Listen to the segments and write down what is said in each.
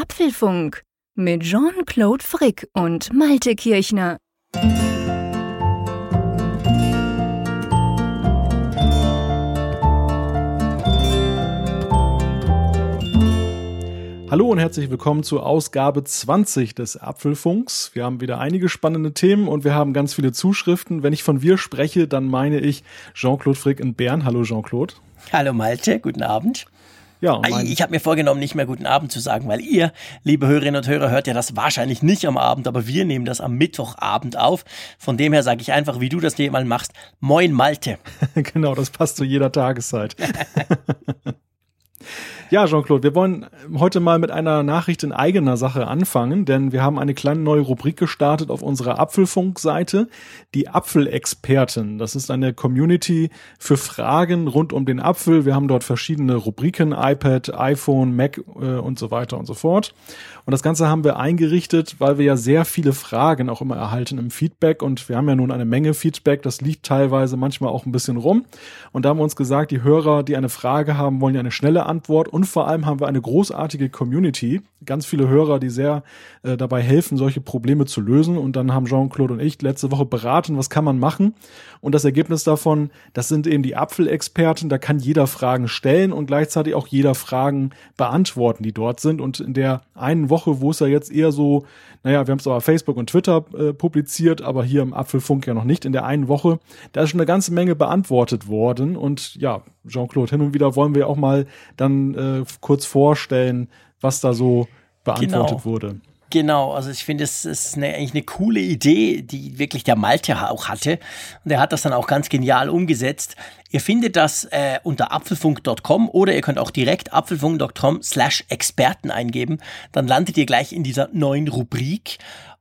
Apfelfunk mit Jean-Claude Frick und Malte Kirchner. Hallo und herzlich willkommen zur Ausgabe 20 des Apfelfunks. Wir haben wieder einige spannende Themen und wir haben ganz viele Zuschriften. Wenn ich von wir spreche, dann meine ich Jean-Claude Frick in Bern. Hallo Jean-Claude. Hallo Malte, guten Abend. Ja, ich habe mir vorgenommen, nicht mehr guten Abend zu sagen, weil ihr, liebe Hörerinnen und Hörer, hört ja das wahrscheinlich nicht am Abend, aber wir nehmen das am Mittwochabend auf. Von dem her sage ich einfach, wie du das mal machst, Moin Malte. genau, das passt zu jeder Tageszeit. Ja, Jean-Claude, wir wollen heute mal mit einer Nachricht in eigener Sache anfangen, denn wir haben eine kleine neue Rubrik gestartet auf unserer Apfelfunk-Seite, die Apfelexperten. Das ist eine Community für Fragen rund um den Apfel. Wir haben dort verschiedene Rubriken, iPad, iPhone, Mac äh, und so weiter und so fort. Und das Ganze haben wir eingerichtet, weil wir ja sehr viele Fragen auch immer erhalten im Feedback und wir haben ja nun eine Menge Feedback, das liegt teilweise manchmal auch ein bisschen rum. Und da haben wir uns gesagt, die Hörer, die eine Frage haben, wollen ja eine schnelle Antwort und vor allem haben wir eine großartige Community, ganz viele Hörer, die sehr äh, dabei helfen, solche Probleme zu lösen. Und dann haben Jean-Claude und ich letzte Woche beraten, was kann man machen. Und das Ergebnis davon, das sind eben die Apfelexperten, da kann jeder Fragen stellen und gleichzeitig auch jeder Fragen beantworten, die dort sind. Und in der einen Woche, wo es ja jetzt eher so, naja, wir haben es auf Facebook und Twitter äh, publiziert, aber hier im Apfelfunk ja noch nicht, in der einen Woche, da ist schon eine ganze Menge beantwortet worden. Und ja, Jean-Claude, hin und wieder wollen wir auch mal dann äh, kurz vorstellen, was da so beantwortet genau. wurde. Genau, also ich finde, es ist eine, eigentlich eine coole Idee, die wirklich der Malte auch hatte. Und er hat das dann auch ganz genial umgesetzt. Ihr findet das äh, unter apfelfunk.com oder ihr könnt auch direkt apfelfunk.com slash Experten eingeben. Dann landet ihr gleich in dieser neuen Rubrik.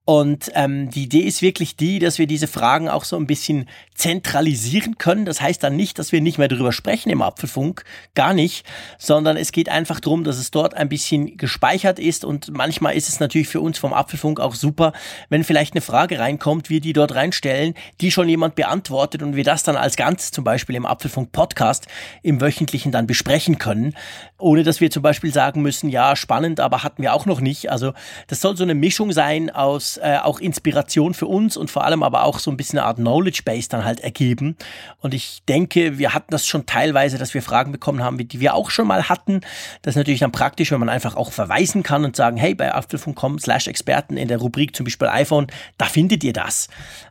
Und ähm, die Idee ist wirklich die, dass wir diese Fragen auch so ein bisschen zentralisieren können. Das heißt dann nicht, dass wir nicht mehr darüber sprechen im Apfelfunk, gar nicht, sondern es geht einfach darum, dass es dort ein bisschen gespeichert ist. Und manchmal ist es natürlich für uns vom Apfelfunk auch super, wenn vielleicht eine Frage reinkommt, wir die dort reinstellen, die schon jemand beantwortet und wir das dann als Ganzes zum Beispiel im Apfelfunk Podcast im wöchentlichen dann besprechen können, ohne dass wir zum Beispiel sagen müssen, ja, spannend, aber hatten wir auch noch nicht. Also das soll so eine Mischung sein aus äh, auch Inspiration für uns und vor allem aber auch so ein bisschen eine Art Knowledge Base dann halt ergeben. Und ich denke, wir hatten das schon teilweise, dass wir Fragen bekommen haben, die wir auch schon mal hatten. Das ist natürlich dann praktisch, wenn man einfach auch verweisen kann und sagen, hey, bei apfel.com slash Experten in der Rubrik zum Beispiel iPhone, da findet ihr das.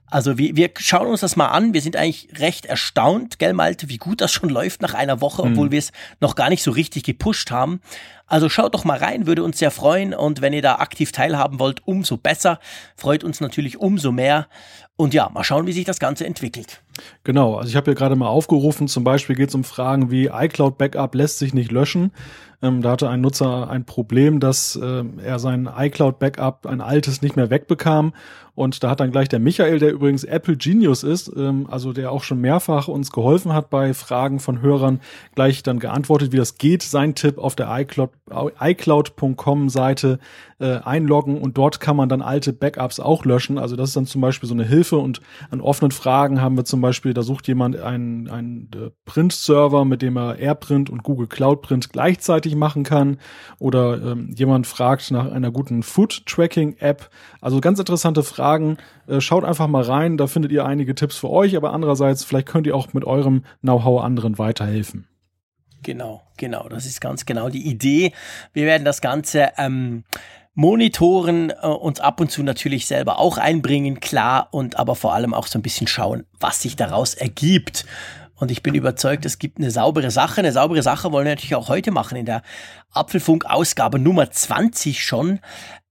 Also wir, wir schauen uns das mal an. Wir sind eigentlich recht erstaunt, gell Malte, wie gut das schon läuft nach einer Woche, obwohl mhm. wir es noch gar nicht so richtig gepusht haben. Also schaut doch mal rein, würde uns sehr freuen. Und wenn ihr da aktiv teilhaben wollt, umso besser. Freut uns natürlich umso mehr. Und ja, mal schauen, wie sich das Ganze entwickelt. Genau, also ich habe hier gerade mal aufgerufen, zum Beispiel geht es um Fragen wie iCloud Backup lässt sich nicht löschen. Ähm, da hatte ein Nutzer ein Problem, dass äh, er sein iCloud Backup, ein altes, nicht mehr wegbekam und da hat dann gleich der Michael, der übrigens Apple Genius ist, ähm, also der auch schon mehrfach uns geholfen hat bei Fragen von Hörern, gleich dann geantwortet, wie das geht. Sein Tipp auf der iCloud, iCloud.com Seite äh, einloggen und dort kann man dann alte Backups auch löschen. Also das ist dann zum Beispiel so eine Hilfe und an offenen Fragen haben wir zum Beispiel, da sucht jemand einen, einen äh, Print-Server, mit dem er AirPrint und Google Cloud Print gleichzeitig machen kann oder ähm, jemand fragt nach einer guten Food-Tracking-App. Also ganz interessante Fragen Fragen, äh, schaut einfach mal rein, da findet ihr einige Tipps für euch, aber andererseits, vielleicht könnt ihr auch mit eurem Know-how anderen weiterhelfen. Genau, genau, das ist ganz genau die Idee. Wir werden das Ganze ähm, monitoren, äh, uns ab und zu natürlich selber auch einbringen, klar, und aber vor allem auch so ein bisschen schauen, was sich daraus ergibt. Und ich bin überzeugt, es gibt eine saubere Sache. Eine saubere Sache wollen wir natürlich auch heute machen in der Apfelfunk-Ausgabe Nummer 20 schon.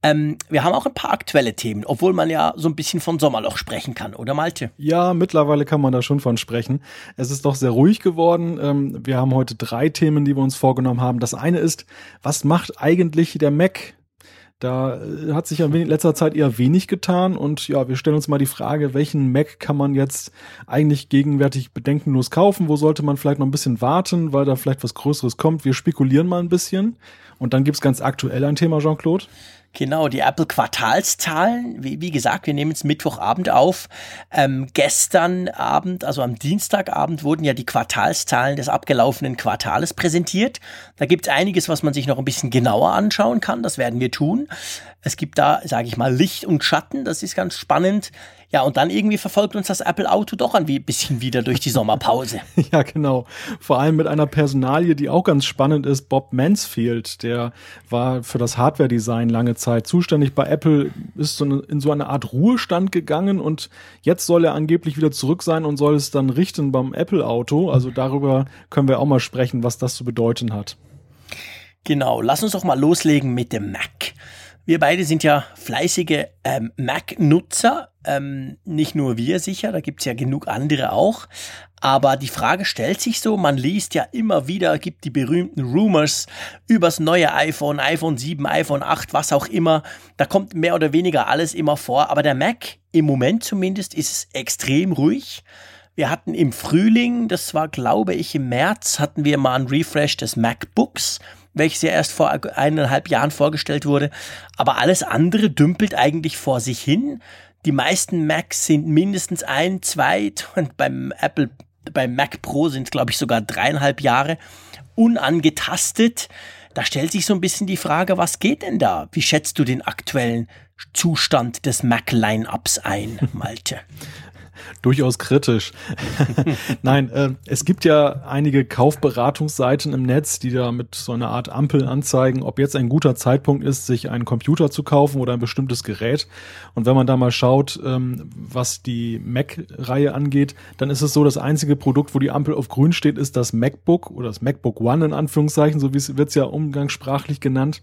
Ähm, wir haben auch ein paar aktuelle Themen, obwohl man ja so ein bisschen von Sommerloch sprechen kann, oder Malte? Ja, mittlerweile kann man da schon von sprechen. Es ist doch sehr ruhig geworden. Ähm, wir haben heute drei Themen, die wir uns vorgenommen haben. Das eine ist, was macht eigentlich der Mac? Da äh, hat sich ja in letzter Zeit eher wenig getan und ja, wir stellen uns mal die Frage, welchen Mac kann man jetzt eigentlich gegenwärtig bedenkenlos kaufen? Wo sollte man vielleicht noch ein bisschen warten, weil da vielleicht was Größeres kommt? Wir spekulieren mal ein bisschen und dann gibt's ganz aktuell ein Thema, Jean-Claude. Genau, die Apple Quartalszahlen, wie, wie gesagt, wir nehmen es Mittwochabend auf. Ähm, gestern Abend, also am Dienstagabend, wurden ja die Quartalszahlen des abgelaufenen Quartales präsentiert. Da gibt es einiges, was man sich noch ein bisschen genauer anschauen kann. Das werden wir tun. Es gibt da, sage ich mal, Licht und Schatten. Das ist ganz spannend. Ja, und dann irgendwie verfolgt uns das Apple Auto doch ein bisschen wieder durch die Sommerpause. ja, genau. Vor allem mit einer Personalie, die auch ganz spannend ist. Bob Mansfield, der war für das Hardware-Design lange Zeit zuständig bei Apple, ist so eine, in so eine Art Ruhestand gegangen und jetzt soll er angeblich wieder zurück sein und soll es dann richten beim Apple Auto. Also darüber können wir auch mal sprechen, was das zu bedeuten hat. Genau, lass uns doch mal loslegen mit dem Mac. Wir beide sind ja fleißige ähm, Mac-Nutzer. Ähm, nicht nur wir sicher, da gibt's ja genug andere auch. Aber die Frage stellt sich so, man liest ja immer wieder, gibt die berühmten Rumors übers neue iPhone, iPhone 7, iPhone 8, was auch immer. Da kommt mehr oder weniger alles immer vor. Aber der Mac, im Moment zumindest, ist extrem ruhig. Wir hatten im Frühling, das war glaube ich im März, hatten wir mal einen Refresh des MacBooks welches ja erst vor eineinhalb Jahren vorgestellt wurde. Aber alles andere dümpelt eigentlich vor sich hin. Die meisten Macs sind mindestens ein, zwei und beim Apple, beim Mac Pro sind es, glaube ich, sogar dreieinhalb Jahre unangetastet. Da stellt sich so ein bisschen die Frage, was geht denn da? Wie schätzt du den aktuellen Zustand des Mac-Line-Ups ein, Malte? durchaus kritisch. Nein, äh, es gibt ja einige Kaufberatungsseiten im Netz, die da mit so einer Art Ampel anzeigen, ob jetzt ein guter Zeitpunkt ist, sich einen Computer zu kaufen oder ein bestimmtes Gerät. Und wenn man da mal schaut, ähm, was die Mac-Reihe angeht, dann ist es so, das einzige Produkt, wo die Ampel auf grün steht, ist das MacBook oder das MacBook One in Anführungszeichen, so wie es wird ja umgangssprachlich genannt,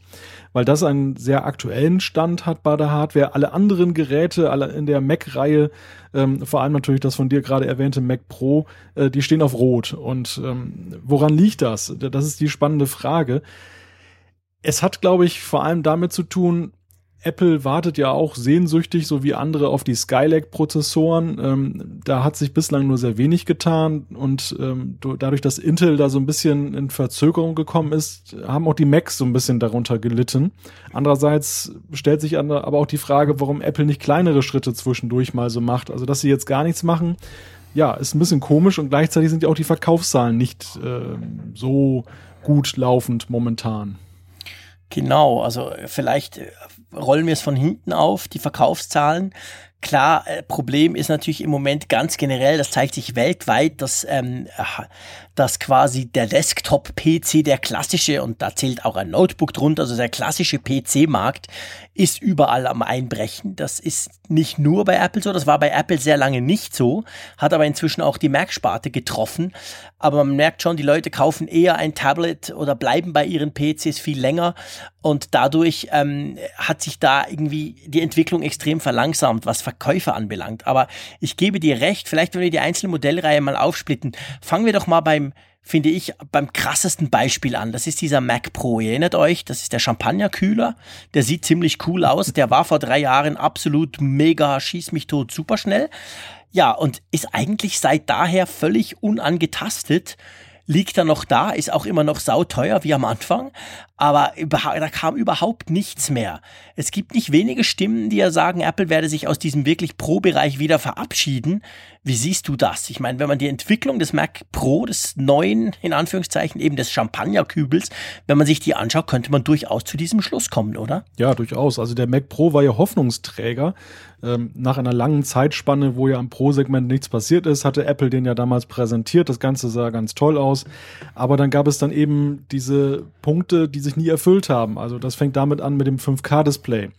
weil das einen sehr aktuellen Stand hat bei der Hardware. Alle anderen Geräte, alle in der Mac-Reihe ähm, vor allem natürlich das von dir gerade erwähnte Mac Pro, äh, die stehen auf Rot. Und ähm, woran liegt das? Das ist die spannende Frage. Es hat, glaube ich, vor allem damit zu tun, Apple wartet ja auch sehnsüchtig, so wie andere, auf die Skylake-Prozessoren. Ähm, da hat sich bislang nur sehr wenig getan und ähm, dadurch, dass Intel da so ein bisschen in Verzögerung gekommen ist, haben auch die Macs so ein bisschen darunter gelitten. Andererseits stellt sich aber auch die Frage, warum Apple nicht kleinere Schritte zwischendurch mal so macht. Also, dass sie jetzt gar nichts machen, ja, ist ein bisschen komisch und gleichzeitig sind ja auch die Verkaufszahlen nicht äh, so gut laufend momentan. Genau, also vielleicht rollen wir es von hinten auf, die Verkaufszahlen. Klar, äh, Problem ist natürlich im Moment ganz generell, das zeigt sich weltweit, dass, ähm, dass quasi der Desktop-PC, der klassische, und da zählt auch ein Notebook drunter, also der klassische PC-Markt, ist überall am Einbrechen. Das ist nicht nur bei Apple so, das war bei Apple sehr lange nicht so, hat aber inzwischen auch die Mac-Sparte getroffen. Aber man merkt schon, die Leute kaufen eher ein Tablet oder bleiben bei ihren PCs viel länger und dadurch ähm, hat sich da irgendwie die Entwicklung extrem verlangsamt, was Verkäufe anbelangt. Aber ich gebe dir recht, vielleicht wenn wir die einzelne Modellreihe mal aufsplitten, fangen wir doch mal beim finde ich, beim krassesten Beispiel an. Das ist dieser Mac Pro. Ihr erinnert euch, das ist der Champagnerkühler. Der sieht ziemlich cool aus. Der war vor drei Jahren absolut mega, schieß mich tot, super schnell. Ja, und ist eigentlich seit daher völlig unangetastet liegt er noch da, ist auch immer noch sauteuer wie am Anfang, aber da kam überhaupt nichts mehr. Es gibt nicht wenige Stimmen, die ja sagen, Apple werde sich aus diesem wirklich Pro-Bereich wieder verabschieden. Wie siehst du das? Ich meine, wenn man die Entwicklung des Mac Pro, des neuen, in Anführungszeichen, eben des Champagnerkübels, wenn man sich die anschaut, könnte man durchaus zu diesem Schluss kommen, oder? Ja, durchaus. Also der Mac Pro war ja Hoffnungsträger. Ähm, nach einer langen Zeitspanne, wo ja am Pro-Segment nichts passiert ist, hatte Apple den ja damals präsentiert. Das Ganze sah ganz toll aus. Aber dann gab es dann eben diese Punkte, die sich nie erfüllt haben. Also das fängt damit an mit dem 5K-Display.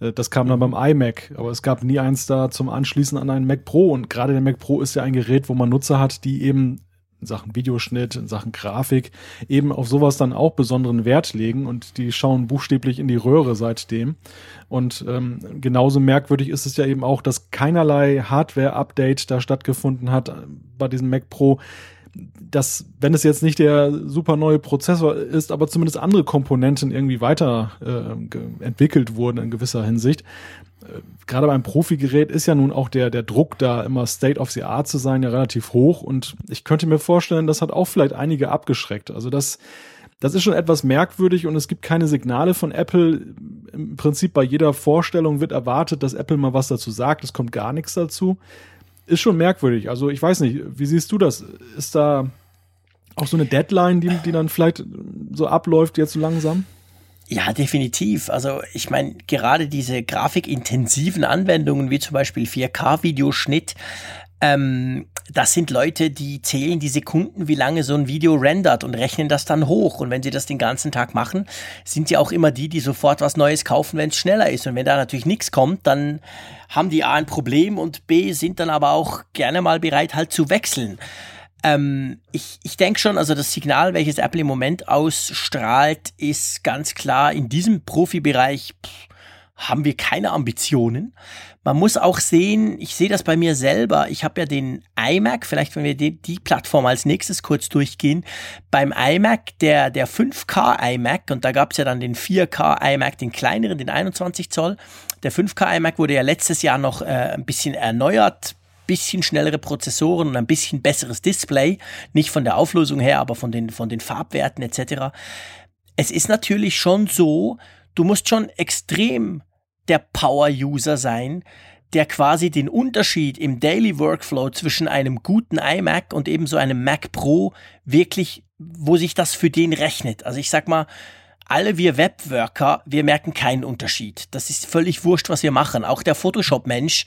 Äh, das kam dann beim iMac, aber es gab nie eins da zum Anschließen an einen Mac Pro. Und gerade der Mac Pro ist ja ein Gerät, wo man Nutzer hat, die eben in Sachen Videoschnitt, in Sachen Grafik eben auf sowas dann auch besonderen Wert legen und die schauen buchstäblich in die Röhre seitdem. Und ähm, genauso merkwürdig ist es ja eben auch, dass keinerlei Hardware-Update da stattgefunden hat bei diesem Mac Pro dass, wenn es jetzt nicht der super neue Prozessor ist, aber zumindest andere Komponenten irgendwie weiter äh, entwickelt wurden in gewisser Hinsicht. Äh, gerade beim Profi-Gerät ist ja nun auch der, der Druck da immer State of the Art zu sein ja relativ hoch und ich könnte mir vorstellen, das hat auch vielleicht einige abgeschreckt. Also das, das ist schon etwas merkwürdig und es gibt keine Signale von Apple im Prinzip bei jeder Vorstellung wird erwartet, dass Apple mal was dazu sagt. Es kommt gar nichts dazu. Ist schon merkwürdig. Also ich weiß nicht, wie siehst du das? Ist da auch so eine Deadline, die, die dann vielleicht so abläuft jetzt so langsam? Ja, definitiv. Also ich meine, gerade diese grafikintensiven Anwendungen wie zum Beispiel 4K-Videoschnitt, ähm, das sind Leute, die zählen die Sekunden, wie lange so ein Video rendert und rechnen das dann hoch. Und wenn sie das den ganzen Tag machen, sind sie auch immer die, die sofort was Neues kaufen, wenn es schneller ist. Und wenn da natürlich nichts kommt, dann haben die A ein Problem und B sind dann aber auch gerne mal bereit, halt zu wechseln. Ähm, ich ich denke schon, also das Signal, welches Apple im Moment ausstrahlt, ist ganz klar in diesem Profibereich. Pff, haben wir keine Ambitionen. Man muss auch sehen, ich sehe das bei mir selber. Ich habe ja den iMac, vielleicht wenn wir die, die, Plattform als nächstes kurz durchgehen. Beim iMac, der, der 5K iMac, und da gab es ja dann den 4K iMac, den kleineren, den 21 Zoll. Der 5K iMac wurde ja letztes Jahr noch äh, ein bisschen erneuert, bisschen schnellere Prozessoren und ein bisschen besseres Display. Nicht von der Auflösung her, aber von den, von den Farbwerten etc. Es ist natürlich schon so, du musst schon extrem der Power-User sein, der quasi den Unterschied im Daily Workflow zwischen einem guten iMac und eben so einem Mac Pro wirklich, wo sich das für den rechnet. Also ich sag mal, alle wir Webworker, wir merken keinen Unterschied. Das ist völlig wurscht, was wir machen. Auch der Photoshop-Mensch,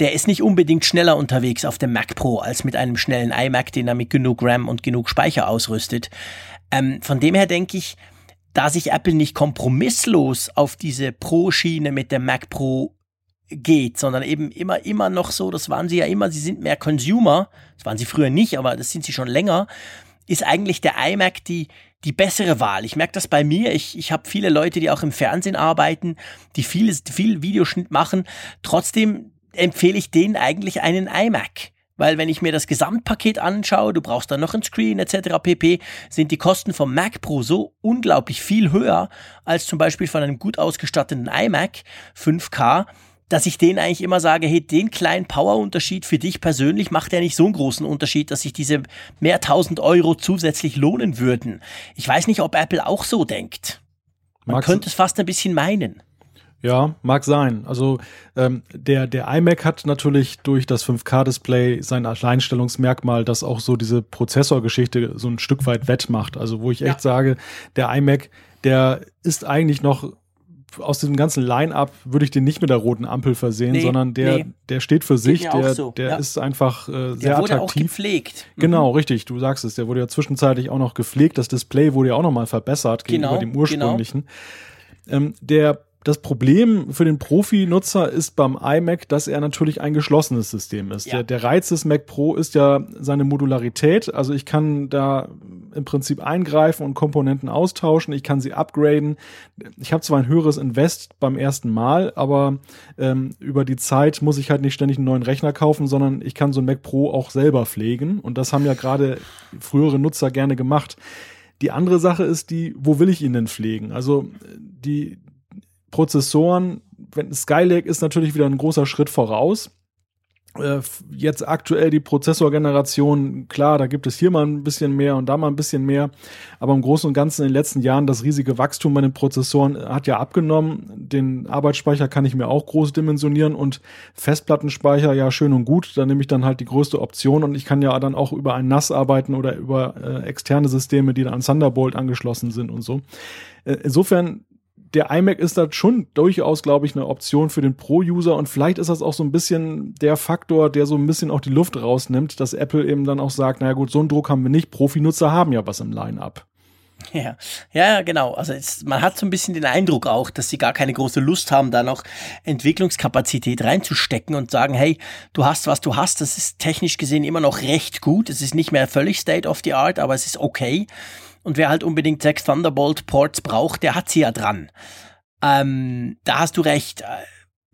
der ist nicht unbedingt schneller unterwegs auf dem Mac Pro als mit einem schnellen iMac, den er mit genug RAM und genug Speicher ausrüstet. Ähm, von dem her denke ich, da sich Apple nicht kompromisslos auf diese Pro-Schiene mit dem Mac Pro geht, sondern eben immer, immer noch so, das waren sie ja immer, sie sind mehr Consumer, das waren sie früher nicht, aber das sind sie schon länger, ist eigentlich der iMac die, die bessere Wahl. Ich merke das bei mir, ich, ich habe viele Leute, die auch im Fernsehen arbeiten, die viel, viel Videoschnitt machen, trotzdem empfehle ich denen eigentlich einen iMac. Weil wenn ich mir das Gesamtpaket anschaue, du brauchst dann noch ein Screen etc. pp, sind die Kosten vom Mac Pro so unglaublich viel höher als zum Beispiel von einem gut ausgestatteten iMac 5K, dass ich denen eigentlich immer sage, hey, den kleinen Power-Unterschied für dich persönlich macht ja nicht so einen großen Unterschied, dass sich diese mehr tausend Euro zusätzlich lohnen würden. Ich weiß nicht, ob Apple auch so denkt. Man Mag's könnte es fast ein bisschen meinen. Ja, mag sein. Also ähm, der, der iMac hat natürlich durch das 5K-Display sein Alleinstellungsmerkmal, das auch so diese Prozessorgeschichte so ein Stück weit wettmacht. Also wo ich echt ja. sage, der iMac, der ist eigentlich noch aus diesem ganzen Line-up würde ich den nicht mit der roten Ampel versehen, nee, sondern der, nee. der steht für sich, der, so. der ja. ist einfach äh, sehr der wurde attraktiv. Auch gepflegt. Genau, mhm. richtig, du sagst es, der wurde ja zwischenzeitlich auch noch gepflegt, das Display wurde ja auch noch mal verbessert genau, gegenüber dem ursprünglichen. Genau. Ähm, der das Problem für den Profi-Nutzer ist beim iMac, dass er natürlich ein geschlossenes System ist. Ja. Der, der Reiz des Mac Pro ist ja seine Modularität. Also ich kann da im Prinzip eingreifen und Komponenten austauschen. Ich kann sie upgraden. Ich habe zwar ein höheres Invest beim ersten Mal, aber ähm, über die Zeit muss ich halt nicht ständig einen neuen Rechner kaufen, sondern ich kann so ein Mac Pro auch selber pflegen. Und das haben ja gerade frühere Nutzer gerne gemacht. Die andere Sache ist die, wo will ich ihn denn pflegen? Also die, Prozessoren, wenn Skylake ist natürlich wieder ein großer Schritt voraus. Äh, jetzt aktuell die Prozessorgeneration, klar, da gibt es hier mal ein bisschen mehr und da mal ein bisschen mehr, aber im Großen und Ganzen in den letzten Jahren das riesige Wachstum bei den Prozessoren hat ja abgenommen. Den Arbeitsspeicher kann ich mir auch groß dimensionieren und Festplattenspeicher ja schön und gut, da nehme ich dann halt die größte Option und ich kann ja dann auch über ein NAS arbeiten oder über äh, externe Systeme, die dann an Thunderbolt angeschlossen sind und so. Äh, insofern der iMac ist da schon durchaus, glaube ich, eine Option für den Pro-User und vielleicht ist das auch so ein bisschen der Faktor, der so ein bisschen auch die Luft rausnimmt, dass Apple eben dann auch sagt, naja gut, so einen Druck haben wir nicht, Profi-Nutzer haben ja was im Line-Up. Ja, ja, genau. Also jetzt, man hat so ein bisschen den Eindruck auch, dass sie gar keine große Lust haben, da noch Entwicklungskapazität reinzustecken und sagen, hey, du hast, was du hast, das ist technisch gesehen immer noch recht gut. Es ist nicht mehr völlig State of the Art, aber es ist okay. Und wer halt unbedingt sechs Thunderbolt Ports braucht, der hat sie ja dran. Ähm, da hast du recht.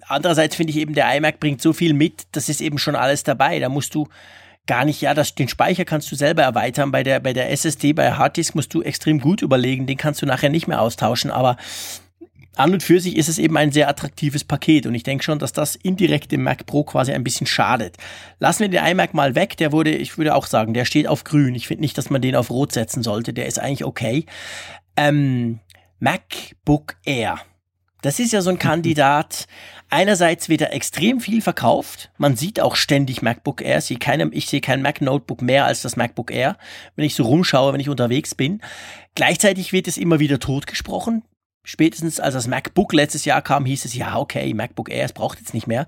Andererseits finde ich eben, der iMac bringt so viel mit, das ist eben schon alles dabei. Da musst du gar nicht, ja, das, den Speicher kannst du selber erweitern. Bei der, bei der SSD, bei Harddisk musst du extrem gut überlegen. Den kannst du nachher nicht mehr austauschen. Aber an und für sich ist es eben ein sehr attraktives Paket und ich denke schon, dass das indirekt dem Mac Pro quasi ein bisschen schadet. Lassen wir den iMac mal weg, der wurde, ich würde auch sagen, der steht auf grün. Ich finde nicht, dass man den auf rot setzen sollte, der ist eigentlich okay. Ähm, MacBook Air. Das ist ja so ein Kandidat. Einerseits wird er extrem viel verkauft. Man sieht auch ständig MacBook Air. Ich, keinem, ich sehe kein Mac Notebook mehr als das MacBook Air, wenn ich so rumschaue, wenn ich unterwegs bin. Gleichzeitig wird es immer wieder totgesprochen. Spätestens als das MacBook letztes Jahr kam, hieß es, ja, okay, MacBook Air, es braucht jetzt nicht mehr.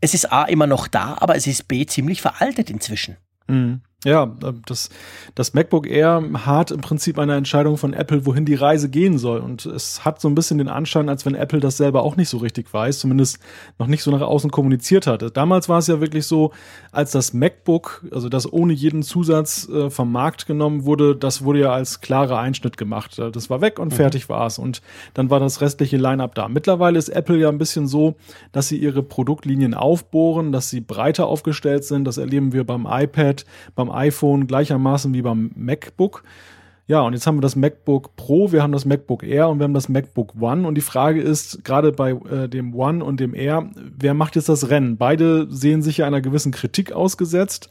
Es ist A immer noch da, aber es ist B ziemlich veraltet inzwischen. Mhm. Ja, das, das MacBook Air hat im Prinzip eine Entscheidung von Apple, wohin die Reise gehen soll. Und es hat so ein bisschen den Anschein, als wenn Apple das selber auch nicht so richtig weiß, zumindest noch nicht so nach außen kommuniziert hatte. Damals war es ja wirklich so, als das MacBook, also das ohne jeden Zusatz äh, vom Markt genommen wurde, das wurde ja als klarer Einschnitt gemacht. Das war weg und mhm. fertig war es. Und dann war das restliche Line-up da. Mittlerweile ist Apple ja ein bisschen so, dass sie ihre Produktlinien aufbohren, dass sie breiter aufgestellt sind. Das erleben wir beim iPad, beim iPhone gleichermaßen wie beim MacBook. Ja, und jetzt haben wir das MacBook Pro, wir haben das MacBook Air und wir haben das MacBook One. Und die Frage ist, gerade bei äh, dem One und dem Air, wer macht jetzt das Rennen? Beide sehen sich ja einer gewissen Kritik ausgesetzt.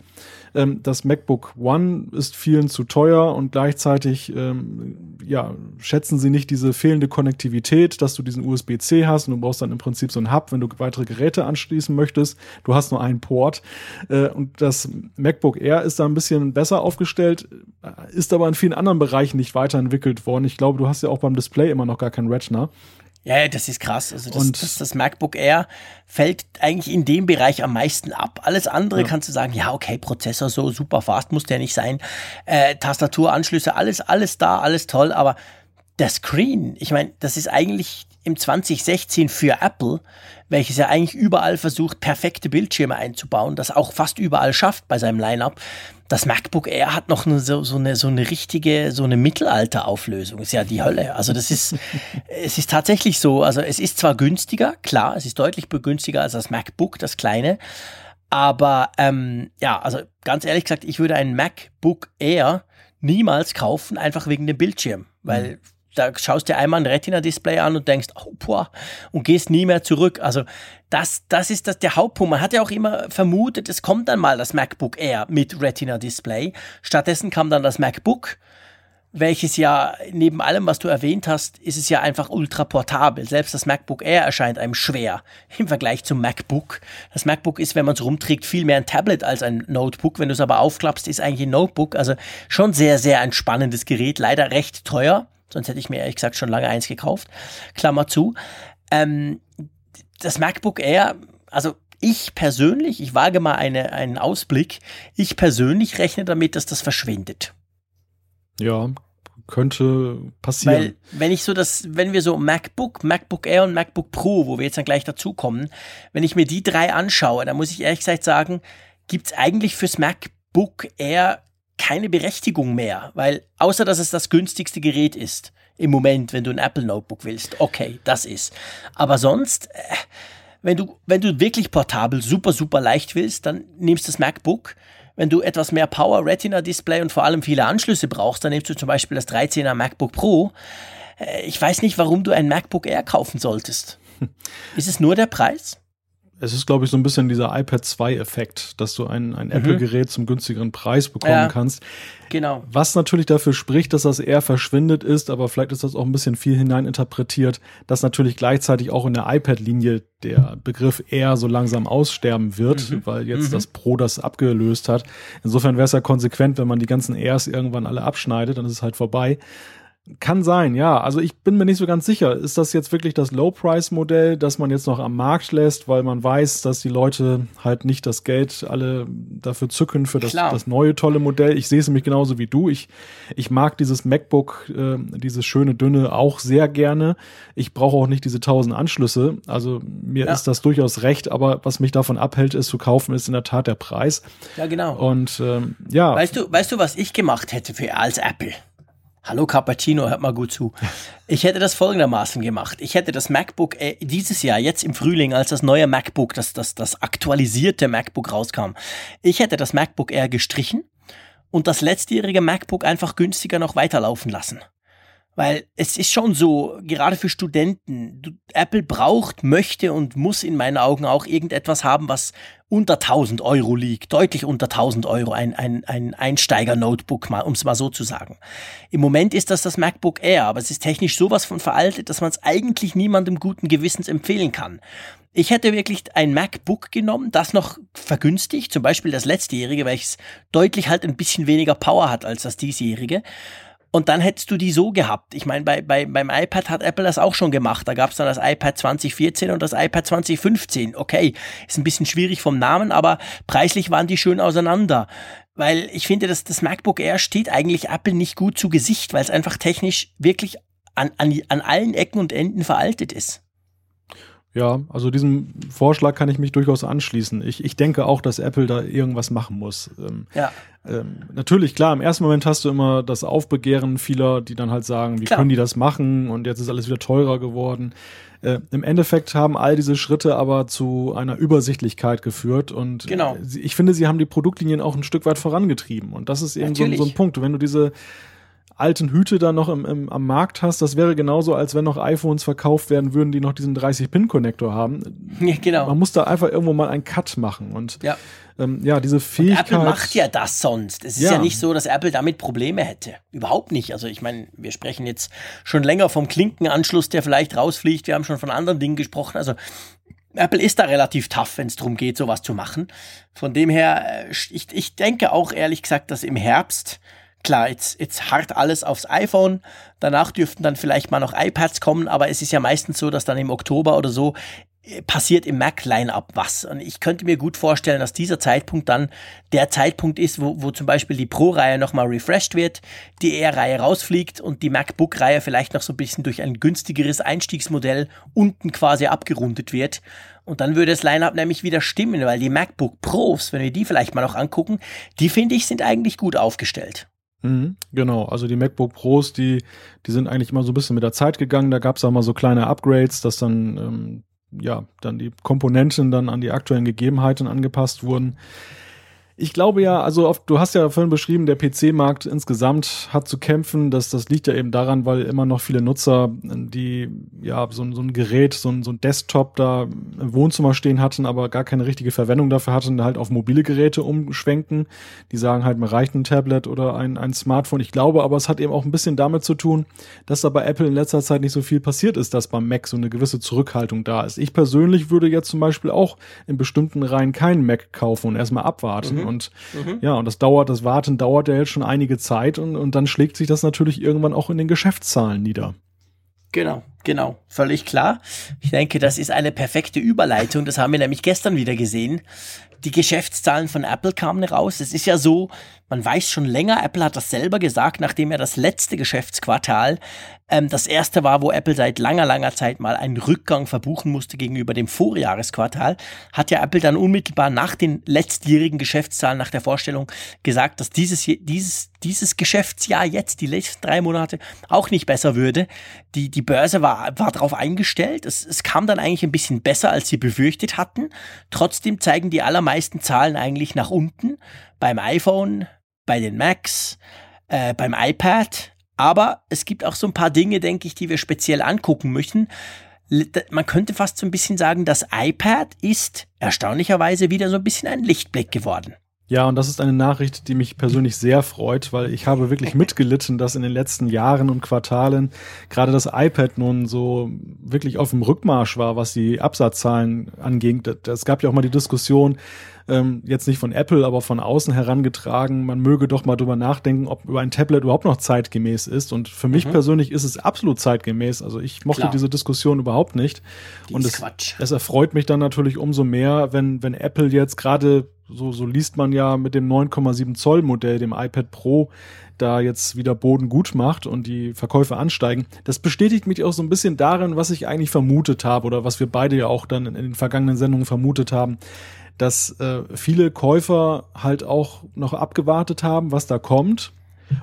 Ähm, das MacBook One ist vielen zu teuer und gleichzeitig ähm, ja, schätzen sie nicht diese fehlende Konnektivität, dass du diesen USB-C hast und du brauchst dann im Prinzip so einen Hub, wenn du weitere Geräte anschließen möchtest. Du hast nur einen Port. Äh, und das MacBook Air ist da ein bisschen besser aufgestellt, ist aber in vielen anderen Bereichen nicht weiterentwickelt worden. Ich glaube, du hast ja auch beim Display immer noch gar keinen Retina. Ja, das ist krass. Also das, das, das, MacBook Air fällt eigentlich in dem Bereich am meisten ab. Alles andere ja. kannst du sagen, ja, okay, Prozessor so super fast muss der nicht sein. Äh, Tastaturanschlüsse, alles, alles da, alles toll, aber der Screen, ich meine, das ist eigentlich im 2016 für Apple, welches ja eigentlich überall versucht, perfekte Bildschirme einzubauen, das auch fast überall schafft bei seinem Lineup. Das MacBook Air hat noch so, so, eine, so eine richtige, so eine Mittelalterauflösung. Ist ja die Hölle. Also das ist, es ist tatsächlich so. Also es ist zwar günstiger, klar, es ist deutlich günstiger als das MacBook, das kleine. Aber ähm, ja, also ganz ehrlich gesagt, ich würde ein MacBook Air niemals kaufen, einfach wegen dem Bildschirm. Weil mhm da schaust dir einmal ein Retina-Display an und denkst, oh, boah, und gehst nie mehr zurück. Also das, das ist das, der Hauptpunkt. Man hat ja auch immer vermutet, es kommt dann mal das MacBook Air mit Retina-Display. Stattdessen kam dann das MacBook, welches ja neben allem, was du erwähnt hast, ist es ja einfach ultra portabel. Selbst das MacBook Air erscheint einem schwer im Vergleich zum MacBook. Das MacBook ist, wenn man es rumträgt, viel mehr ein Tablet als ein Notebook. Wenn du es aber aufklappst, ist eigentlich ein Notebook. Also schon sehr, sehr ein spannendes Gerät. Leider recht teuer. Sonst hätte ich mir ehrlich gesagt schon lange eins gekauft. Klammer zu. Ähm, das MacBook Air, also ich persönlich, ich wage mal eine, einen Ausblick, ich persönlich rechne damit, dass das verschwindet. Ja, könnte passieren. Weil, wenn ich so das, wenn wir so MacBook, MacBook Air und MacBook Pro, wo wir jetzt dann gleich dazukommen, wenn ich mir die drei anschaue, dann muss ich ehrlich gesagt sagen, gibt es eigentlich fürs MacBook Air keine Berechtigung mehr, weil außer dass es das günstigste Gerät ist im Moment, wenn du ein Apple Notebook willst, okay, das ist. Aber sonst, äh, wenn du wenn du wirklich portabel super super leicht willst, dann nimmst du das MacBook. Wenn du etwas mehr Power Retina Display und vor allem viele Anschlüsse brauchst, dann nimmst du zum Beispiel das 13er MacBook Pro. Äh, ich weiß nicht, warum du ein MacBook Air kaufen solltest. Ist es nur der Preis? Es ist, glaube ich, so ein bisschen dieser iPad 2-Effekt, dass du ein, ein mhm. Apple-Gerät zum günstigeren Preis bekommen ja, kannst. Genau. Was natürlich dafür spricht, dass das eher verschwindet ist, aber vielleicht ist das auch ein bisschen viel hineininterpretiert, dass natürlich gleichzeitig auch in der iPad-Linie der Begriff eher so langsam aussterben wird, mhm. weil jetzt mhm. das Pro das abgelöst hat. Insofern wäre es ja konsequent, wenn man die ganzen Airs irgendwann alle abschneidet, dann ist es halt vorbei. Kann sein, ja. Also ich bin mir nicht so ganz sicher. Ist das jetzt wirklich das Low-Price-Modell, das man jetzt noch am Markt lässt, weil man weiß, dass die Leute halt nicht das Geld alle dafür zücken für das, das neue tolle Modell? Ich sehe es nämlich genauso wie du. Ich, ich mag dieses MacBook, äh, dieses schöne dünne auch sehr gerne. Ich brauche auch nicht diese tausend Anschlüsse. Also mir ja. ist das durchaus recht, aber was mich davon abhält, es zu kaufen, ist in der Tat der Preis. Ja, genau. Und ähm, ja. Weißt du, weißt du, was ich gemacht hätte für als Apple? Hallo Cappuccino, hört mal gut zu. Ich hätte das folgendermaßen gemacht. Ich hätte das MacBook äh, dieses Jahr, jetzt im Frühling, als das neue MacBook, das, das, das aktualisierte MacBook rauskam, ich hätte das MacBook Air gestrichen und das letztjährige MacBook einfach günstiger noch weiterlaufen lassen. Weil es ist schon so, gerade für Studenten, du, Apple braucht, möchte und muss in meinen Augen auch irgendetwas haben, was unter 1000 Euro liegt, deutlich unter 1000 Euro, ein, ein, ein Einsteiger-Notebook, um es mal so zu sagen. Im Moment ist das das MacBook Air, aber es ist technisch sowas von veraltet, dass man es eigentlich niemandem guten Gewissens empfehlen kann. Ich hätte wirklich ein MacBook genommen, das noch vergünstigt, zum Beispiel das letztjährige, welches deutlich halt ein bisschen weniger Power hat als das diesjährige. Und dann hättest du die so gehabt. Ich meine, bei, bei, beim iPad hat Apple das auch schon gemacht. Da gab es dann das iPad 2014 und das iPad 2015. Okay, ist ein bisschen schwierig vom Namen, aber preislich waren die schön auseinander. Weil ich finde, dass das MacBook Air steht eigentlich Apple nicht gut zu Gesicht, weil es einfach technisch wirklich an, an, an allen Ecken und Enden veraltet ist. Ja, also diesem Vorschlag kann ich mich durchaus anschließen. Ich, ich denke auch, dass Apple da irgendwas machen muss. Ähm, ja. Ähm, natürlich, klar, im ersten Moment hast du immer das Aufbegehren vieler, die dann halt sagen, wie klar. können die das machen und jetzt ist alles wieder teurer geworden. Äh, Im Endeffekt haben all diese Schritte aber zu einer Übersichtlichkeit geführt und genau. ich finde, sie haben die Produktlinien auch ein Stück weit vorangetrieben und das ist eben so, so ein Punkt. Wenn du diese alten Hüte da noch im, im, am Markt hast, das wäre genauso, als wenn noch iPhones verkauft werden würden, die noch diesen 30-Pin-Konnektor haben. Ja, genau. Man muss da einfach irgendwo mal einen Cut machen. Und ja, ähm, ja diese Fähigkeit. Und Apple macht ja das sonst. Es ist ja. ja nicht so, dass Apple damit Probleme hätte. Überhaupt nicht. Also ich meine, wir sprechen jetzt schon länger vom Klinkenanschluss, der vielleicht rausfliegt. Wir haben schon von anderen Dingen gesprochen. Also Apple ist da relativ tough, wenn es darum geht, sowas zu machen. Von dem her, äh, ich, ich denke auch ehrlich gesagt, dass im Herbst Klar, jetzt, jetzt hart alles aufs iPhone. Danach dürften dann vielleicht mal noch iPads kommen, aber es ist ja meistens so, dass dann im Oktober oder so äh, passiert im Mac-Line-Up was. Und ich könnte mir gut vorstellen, dass dieser Zeitpunkt dann der Zeitpunkt ist, wo, wo zum Beispiel die Pro-Reihe nochmal refreshed wird, die Air-Reihe rausfliegt und die MacBook-Reihe vielleicht noch so ein bisschen durch ein günstigeres Einstiegsmodell unten quasi abgerundet wird. Und dann würde das Line-Up nämlich wieder stimmen, weil die MacBook Pros, wenn wir die vielleicht mal noch angucken, die finde ich sind eigentlich gut aufgestellt. Mhm, genau, also die MacBook Pros, die, die sind eigentlich immer so ein bisschen mit der Zeit gegangen. Da gab es auch mal so kleine Upgrades, dass dann, ähm, ja, dann die Komponenten dann an die aktuellen Gegebenheiten angepasst wurden. Ich glaube ja, also oft, du hast ja vorhin beschrieben, der PC-Markt insgesamt hat zu kämpfen. Das, das liegt ja eben daran, weil immer noch viele Nutzer, die ja so, so ein Gerät, so ein, so ein Desktop da im Wohnzimmer stehen hatten, aber gar keine richtige Verwendung dafür hatten, halt auf mobile Geräte umschwenken. Die sagen halt, mir reicht ein Tablet oder ein, ein Smartphone. Ich glaube aber, es hat eben auch ein bisschen damit zu tun, dass da bei Apple in letzter Zeit nicht so viel passiert ist, dass beim Mac so eine gewisse Zurückhaltung da ist. Ich persönlich würde jetzt zum Beispiel auch in bestimmten Reihen keinen Mac kaufen und erstmal abwarten. Mhm. Und mhm. ja, und das dauert, das Warten dauert ja jetzt schon einige Zeit und, und dann schlägt sich das natürlich irgendwann auch in den Geschäftszahlen nieder. Genau, genau, völlig klar. Ich denke, das ist eine perfekte Überleitung. Das haben wir nämlich gestern wieder gesehen. Die Geschäftszahlen von Apple kamen raus. Es ist ja so, man weiß schon länger, Apple hat das selber gesagt, nachdem er das letzte Geschäftsquartal ähm, das erste war, wo Apple seit langer, langer Zeit mal einen Rückgang verbuchen musste gegenüber dem Vorjahresquartal, hat ja Apple dann unmittelbar nach den letztjährigen Geschäftszahlen, nach der Vorstellung gesagt, dass dieses, dieses, dieses Geschäftsjahr jetzt, die letzten drei Monate, auch nicht besser würde. Die, die Börse war, war darauf eingestellt. Es, es kam dann eigentlich ein bisschen besser, als sie befürchtet hatten. Trotzdem zeigen die allermeisten Zahlen eigentlich nach unten. Beim iPhone, bei den Macs, äh, beim iPad. Aber es gibt auch so ein paar Dinge, denke ich, die wir speziell angucken möchten. Man könnte fast so ein bisschen sagen, das iPad ist erstaunlicherweise wieder so ein bisschen ein Lichtblick geworden. Ja, und das ist eine Nachricht, die mich persönlich sehr freut, weil ich habe wirklich mitgelitten, dass in den letzten Jahren und Quartalen gerade das iPad nun so wirklich auf dem Rückmarsch war, was die Absatzzahlen anging. Es gab ja auch mal die Diskussion, ähm, jetzt nicht von Apple, aber von außen herangetragen, man möge doch mal drüber nachdenken, ob über ein Tablet überhaupt noch zeitgemäß ist. Und für mich mhm. persönlich ist es absolut zeitgemäß. Also ich mochte Klar. diese Diskussion überhaupt nicht. Die und es, es erfreut mich dann natürlich umso mehr, wenn, wenn Apple jetzt gerade so, so liest man ja mit dem 9,7 Zoll Modell, dem iPad Pro, da jetzt wieder Boden gut macht und die Verkäufe ansteigen. Das bestätigt mich auch so ein bisschen darin, was ich eigentlich vermutet habe oder was wir beide ja auch dann in den vergangenen Sendungen vermutet haben, dass äh, viele Käufer halt auch noch abgewartet haben, was da kommt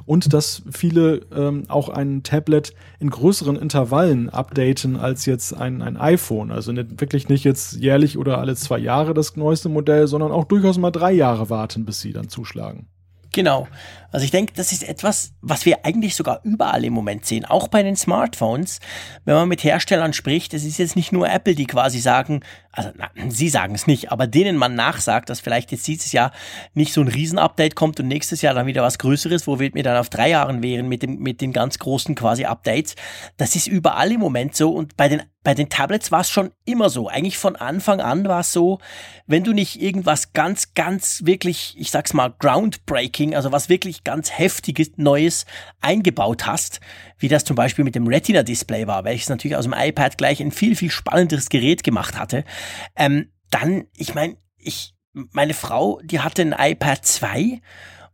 und dass viele ähm, auch ein Tablet in größeren Intervallen updaten als jetzt ein, ein iPhone. Also nicht, wirklich nicht jetzt jährlich oder alle zwei Jahre das neueste Modell, sondern auch durchaus mal drei Jahre warten, bis sie dann zuschlagen. Genau. Also ich denke, das ist etwas, was wir eigentlich sogar überall im Moment sehen, auch bei den Smartphones. Wenn man mit Herstellern spricht, es ist jetzt nicht nur Apple, die quasi sagen, also na, sie sagen es nicht, aber denen man nachsagt, dass vielleicht jetzt dieses Jahr nicht so ein Riesenupdate kommt und nächstes Jahr dann wieder was Größeres, wo wir dann auf drei Jahren wären mit, dem, mit den ganz großen quasi Updates. Das ist überall im Moment so und bei den bei den Tablets war es schon immer so. Eigentlich von Anfang an war es so, wenn du nicht irgendwas ganz, ganz wirklich, ich sag's mal, groundbreaking, also was wirklich ganz heftiges Neues eingebaut hast, wie das zum Beispiel mit dem Retina-Display war, welches natürlich aus dem iPad gleich ein viel, viel spannenderes Gerät gemacht hatte, ähm, dann, ich meine, ich, meine Frau, die hatte ein iPad 2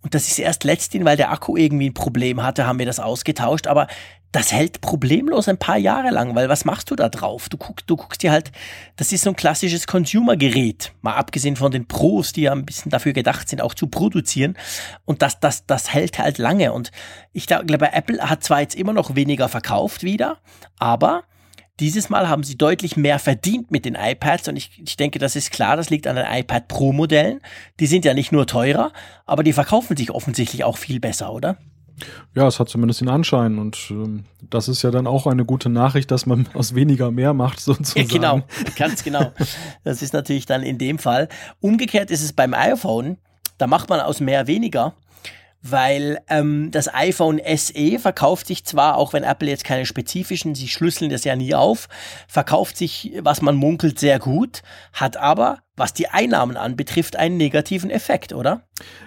und das ist erst letztendlich, weil der Akku irgendwie ein Problem hatte, haben wir das ausgetauscht. Aber das hält problemlos ein paar Jahre lang, weil was machst du da drauf? Du guckst, du guckst dir halt, das ist so ein klassisches Consumer-Gerät, mal abgesehen von den Pros, die ja ein bisschen dafür gedacht sind, auch zu produzieren. Und das, das, das hält halt lange. Und ich glaube, Apple hat zwar jetzt immer noch weniger verkauft wieder, aber dieses Mal haben sie deutlich mehr verdient mit den iPads und ich, ich denke, das ist klar, das liegt an den iPad Pro Modellen. Die sind ja nicht nur teurer, aber die verkaufen sich offensichtlich auch viel besser, oder? Ja, es hat zumindest den Anschein und ähm, das ist ja dann auch eine gute Nachricht, dass man aus weniger mehr macht sozusagen. Ja, genau, ganz genau. Das ist natürlich dann in dem Fall. Umgekehrt ist es beim iPhone, da macht man aus mehr weniger weil ähm, das iPhone SE verkauft sich zwar, auch wenn Apple jetzt keine spezifischen, sie schlüsseln das ja nie auf, verkauft sich, was man munkelt, sehr gut, hat aber, was die Einnahmen anbetrifft, einen negativen Effekt, oder?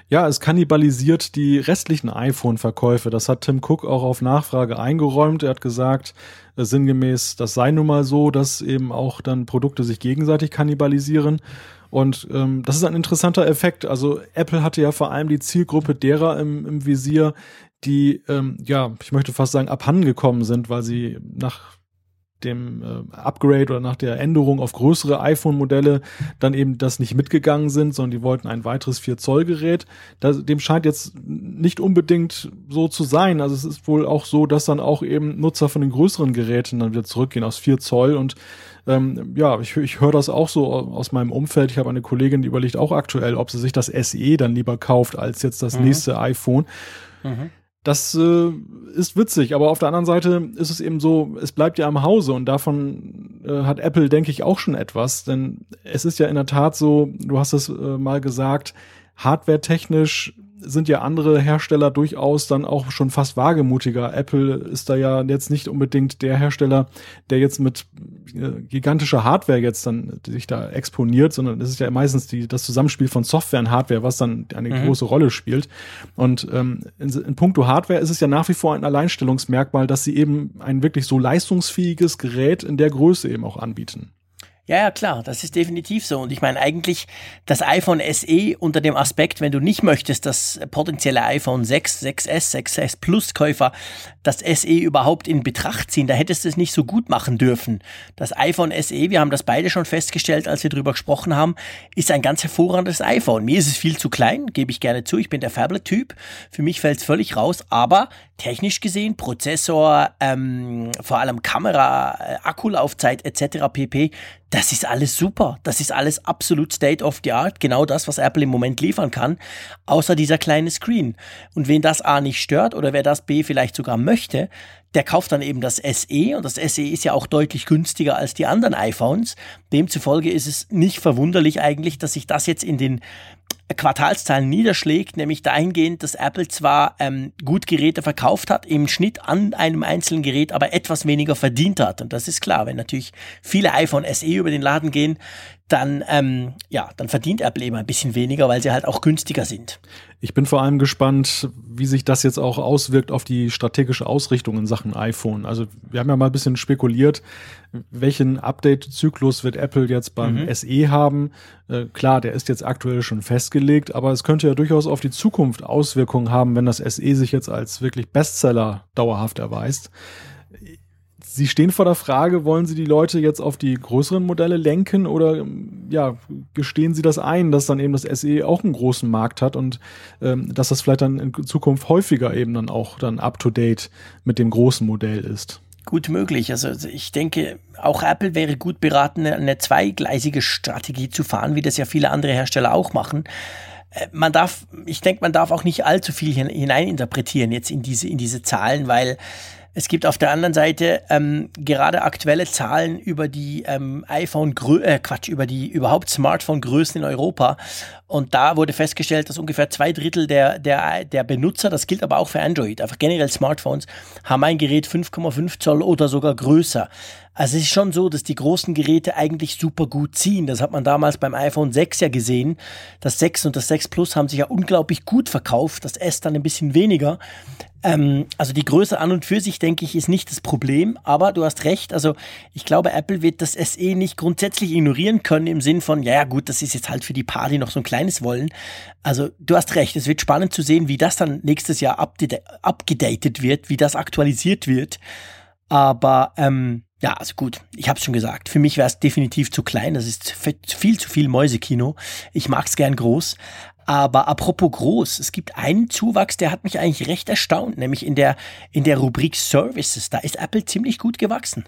Ja, es kannibalisiert die restlichen iPhone-Verkäufe. Das hat Tim Cook auch auf Nachfrage eingeräumt. Er hat gesagt, äh, sinngemäß, das sei nun mal so, dass eben auch dann Produkte sich gegenseitig kannibalisieren. Und ähm, das ist ein interessanter Effekt. Also Apple hatte ja vor allem die Zielgruppe derer im, im Visier, die, ähm, ja, ich möchte fast sagen, abhandengekommen sind, weil sie nach dem äh, Upgrade oder nach der Änderung auf größere iPhone-Modelle dann eben das nicht mitgegangen sind, sondern die wollten ein weiteres 4-Zoll-Gerät. Dem scheint jetzt nicht unbedingt so zu sein. Also es ist wohl auch so, dass dann auch eben Nutzer von den größeren Geräten dann wieder zurückgehen aus 4 Zoll und ähm, ja, ich, ich höre das auch so aus meinem Umfeld. Ich habe eine Kollegin, die überlegt auch aktuell, ob sie sich das SE dann lieber kauft als jetzt das mhm. nächste iPhone. Mhm. Das äh, ist witzig, aber auf der anderen Seite ist es eben so, es bleibt ja am Hause und davon äh, hat Apple, denke ich, auch schon etwas. Denn es ist ja in der Tat so, du hast es äh, mal gesagt, hardware-technisch sind ja andere Hersteller durchaus dann auch schon fast wagemutiger. Apple ist da ja jetzt nicht unbedingt der Hersteller, der jetzt mit äh, gigantischer Hardware jetzt dann sich da exponiert, sondern es ist ja meistens die, das Zusammenspiel von Software und Hardware, was dann eine mhm. große Rolle spielt. Und ähm, in, in puncto Hardware ist es ja nach wie vor ein Alleinstellungsmerkmal, dass sie eben ein wirklich so leistungsfähiges Gerät in der Größe eben auch anbieten. Ja, ja, klar, das ist definitiv so. Und ich meine eigentlich das iPhone SE unter dem Aspekt, wenn du nicht möchtest, dass potenzielle iPhone 6, 6S, 6S Plus Käufer das SE überhaupt in Betracht ziehen, da hättest du es nicht so gut machen dürfen. Das iPhone SE, wir haben das beide schon festgestellt, als wir drüber gesprochen haben, ist ein ganz hervorragendes iPhone. Mir ist es viel zu klein, gebe ich gerne zu. Ich bin der Phablet-Typ. Für mich fällt es völlig raus, aber technisch gesehen, Prozessor, ähm, vor allem Kamera, äh, Akkulaufzeit etc. pp. Das ist alles super. Das ist alles absolut State of the Art. Genau das, was Apple im Moment liefern kann. Außer dieser kleine Screen. Und wen das A nicht stört oder wer das B vielleicht sogar möchte, der kauft dann eben das SE und das SE ist ja auch deutlich günstiger als die anderen iPhones. Demzufolge ist es nicht verwunderlich eigentlich, dass sich das jetzt in den Quartalszahlen niederschlägt, nämlich dahingehend, dass Apple zwar ähm, gut Geräte verkauft hat, im Schnitt an einem einzelnen Gerät aber etwas weniger verdient hat. Und das ist klar, wenn natürlich viele iPhone SE über den Laden gehen, dann, ähm, ja, dann verdient Apple eben ein bisschen weniger, weil sie halt auch günstiger sind. Ich bin vor allem gespannt, wie sich das jetzt auch auswirkt auf die strategische Ausrichtung in Sachen iPhone. Also wir haben ja mal ein bisschen spekuliert, welchen Update-Zyklus wird Apple jetzt beim mhm. SE haben. Äh, klar, der ist jetzt aktuell schon festgelegt, aber es könnte ja durchaus auf die Zukunft Auswirkungen haben, wenn das SE sich jetzt als wirklich Bestseller dauerhaft erweist. Sie stehen vor der Frage, wollen Sie die Leute jetzt auf die größeren Modelle lenken oder ja, gestehen Sie das ein, dass dann eben das SE auch einen großen Markt hat und ähm, dass das vielleicht dann in Zukunft häufiger eben dann auch dann up-to-date mit dem großen Modell ist? Gut möglich. Also ich denke, auch Apple wäre gut beraten, eine zweigleisige Strategie zu fahren, wie das ja viele andere Hersteller auch machen. äh, man darf, ich denke, man darf auch nicht allzu viel hineininterpretieren jetzt in diese, in diese Zahlen, weil es gibt auf der anderen Seite ähm, gerade aktuelle Zahlen über die ähm, iPhone, äh, Quatsch, über die überhaupt Smartphone-Größen in Europa. Und da wurde festgestellt, dass ungefähr zwei Drittel der, der, der Benutzer, das gilt aber auch für Android, einfach generell Smartphones, haben ein Gerät 5,5 Zoll oder sogar größer. Also es ist schon so, dass die großen Geräte eigentlich super gut ziehen. Das hat man damals beim iPhone 6 ja gesehen. Das 6 und das 6 Plus haben sich ja unglaublich gut verkauft, das S dann ein bisschen weniger. Ähm, also die Größe an und für sich, denke ich, ist nicht das Problem, aber du hast recht. Also ich glaube, Apple wird das SE nicht grundsätzlich ignorieren können im Sinn von, ja, ja gut, das ist jetzt halt für die Party noch so ein kleines Wollen. Also du hast recht, es wird spannend zu sehen, wie das dann nächstes Jahr abgedatet wird, wie das aktualisiert wird. Aber ähm, ja, also gut, ich habe schon gesagt. Für mich wäre es definitiv zu klein. Das ist viel zu viel Mäusekino. Ich mag es gern groß. Aber apropos groß, es gibt einen Zuwachs, der hat mich eigentlich recht erstaunt, nämlich in der, in der Rubrik Services. Da ist Apple ziemlich gut gewachsen.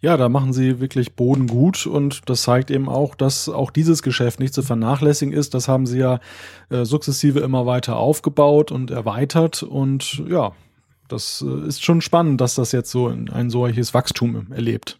Ja, da machen sie wirklich Boden gut und das zeigt eben auch, dass auch dieses Geschäft nicht zu vernachlässigen ist. Das haben sie ja äh, sukzessive immer weiter aufgebaut und erweitert und ja, das äh, ist schon spannend, dass das jetzt so ein solches Wachstum erlebt.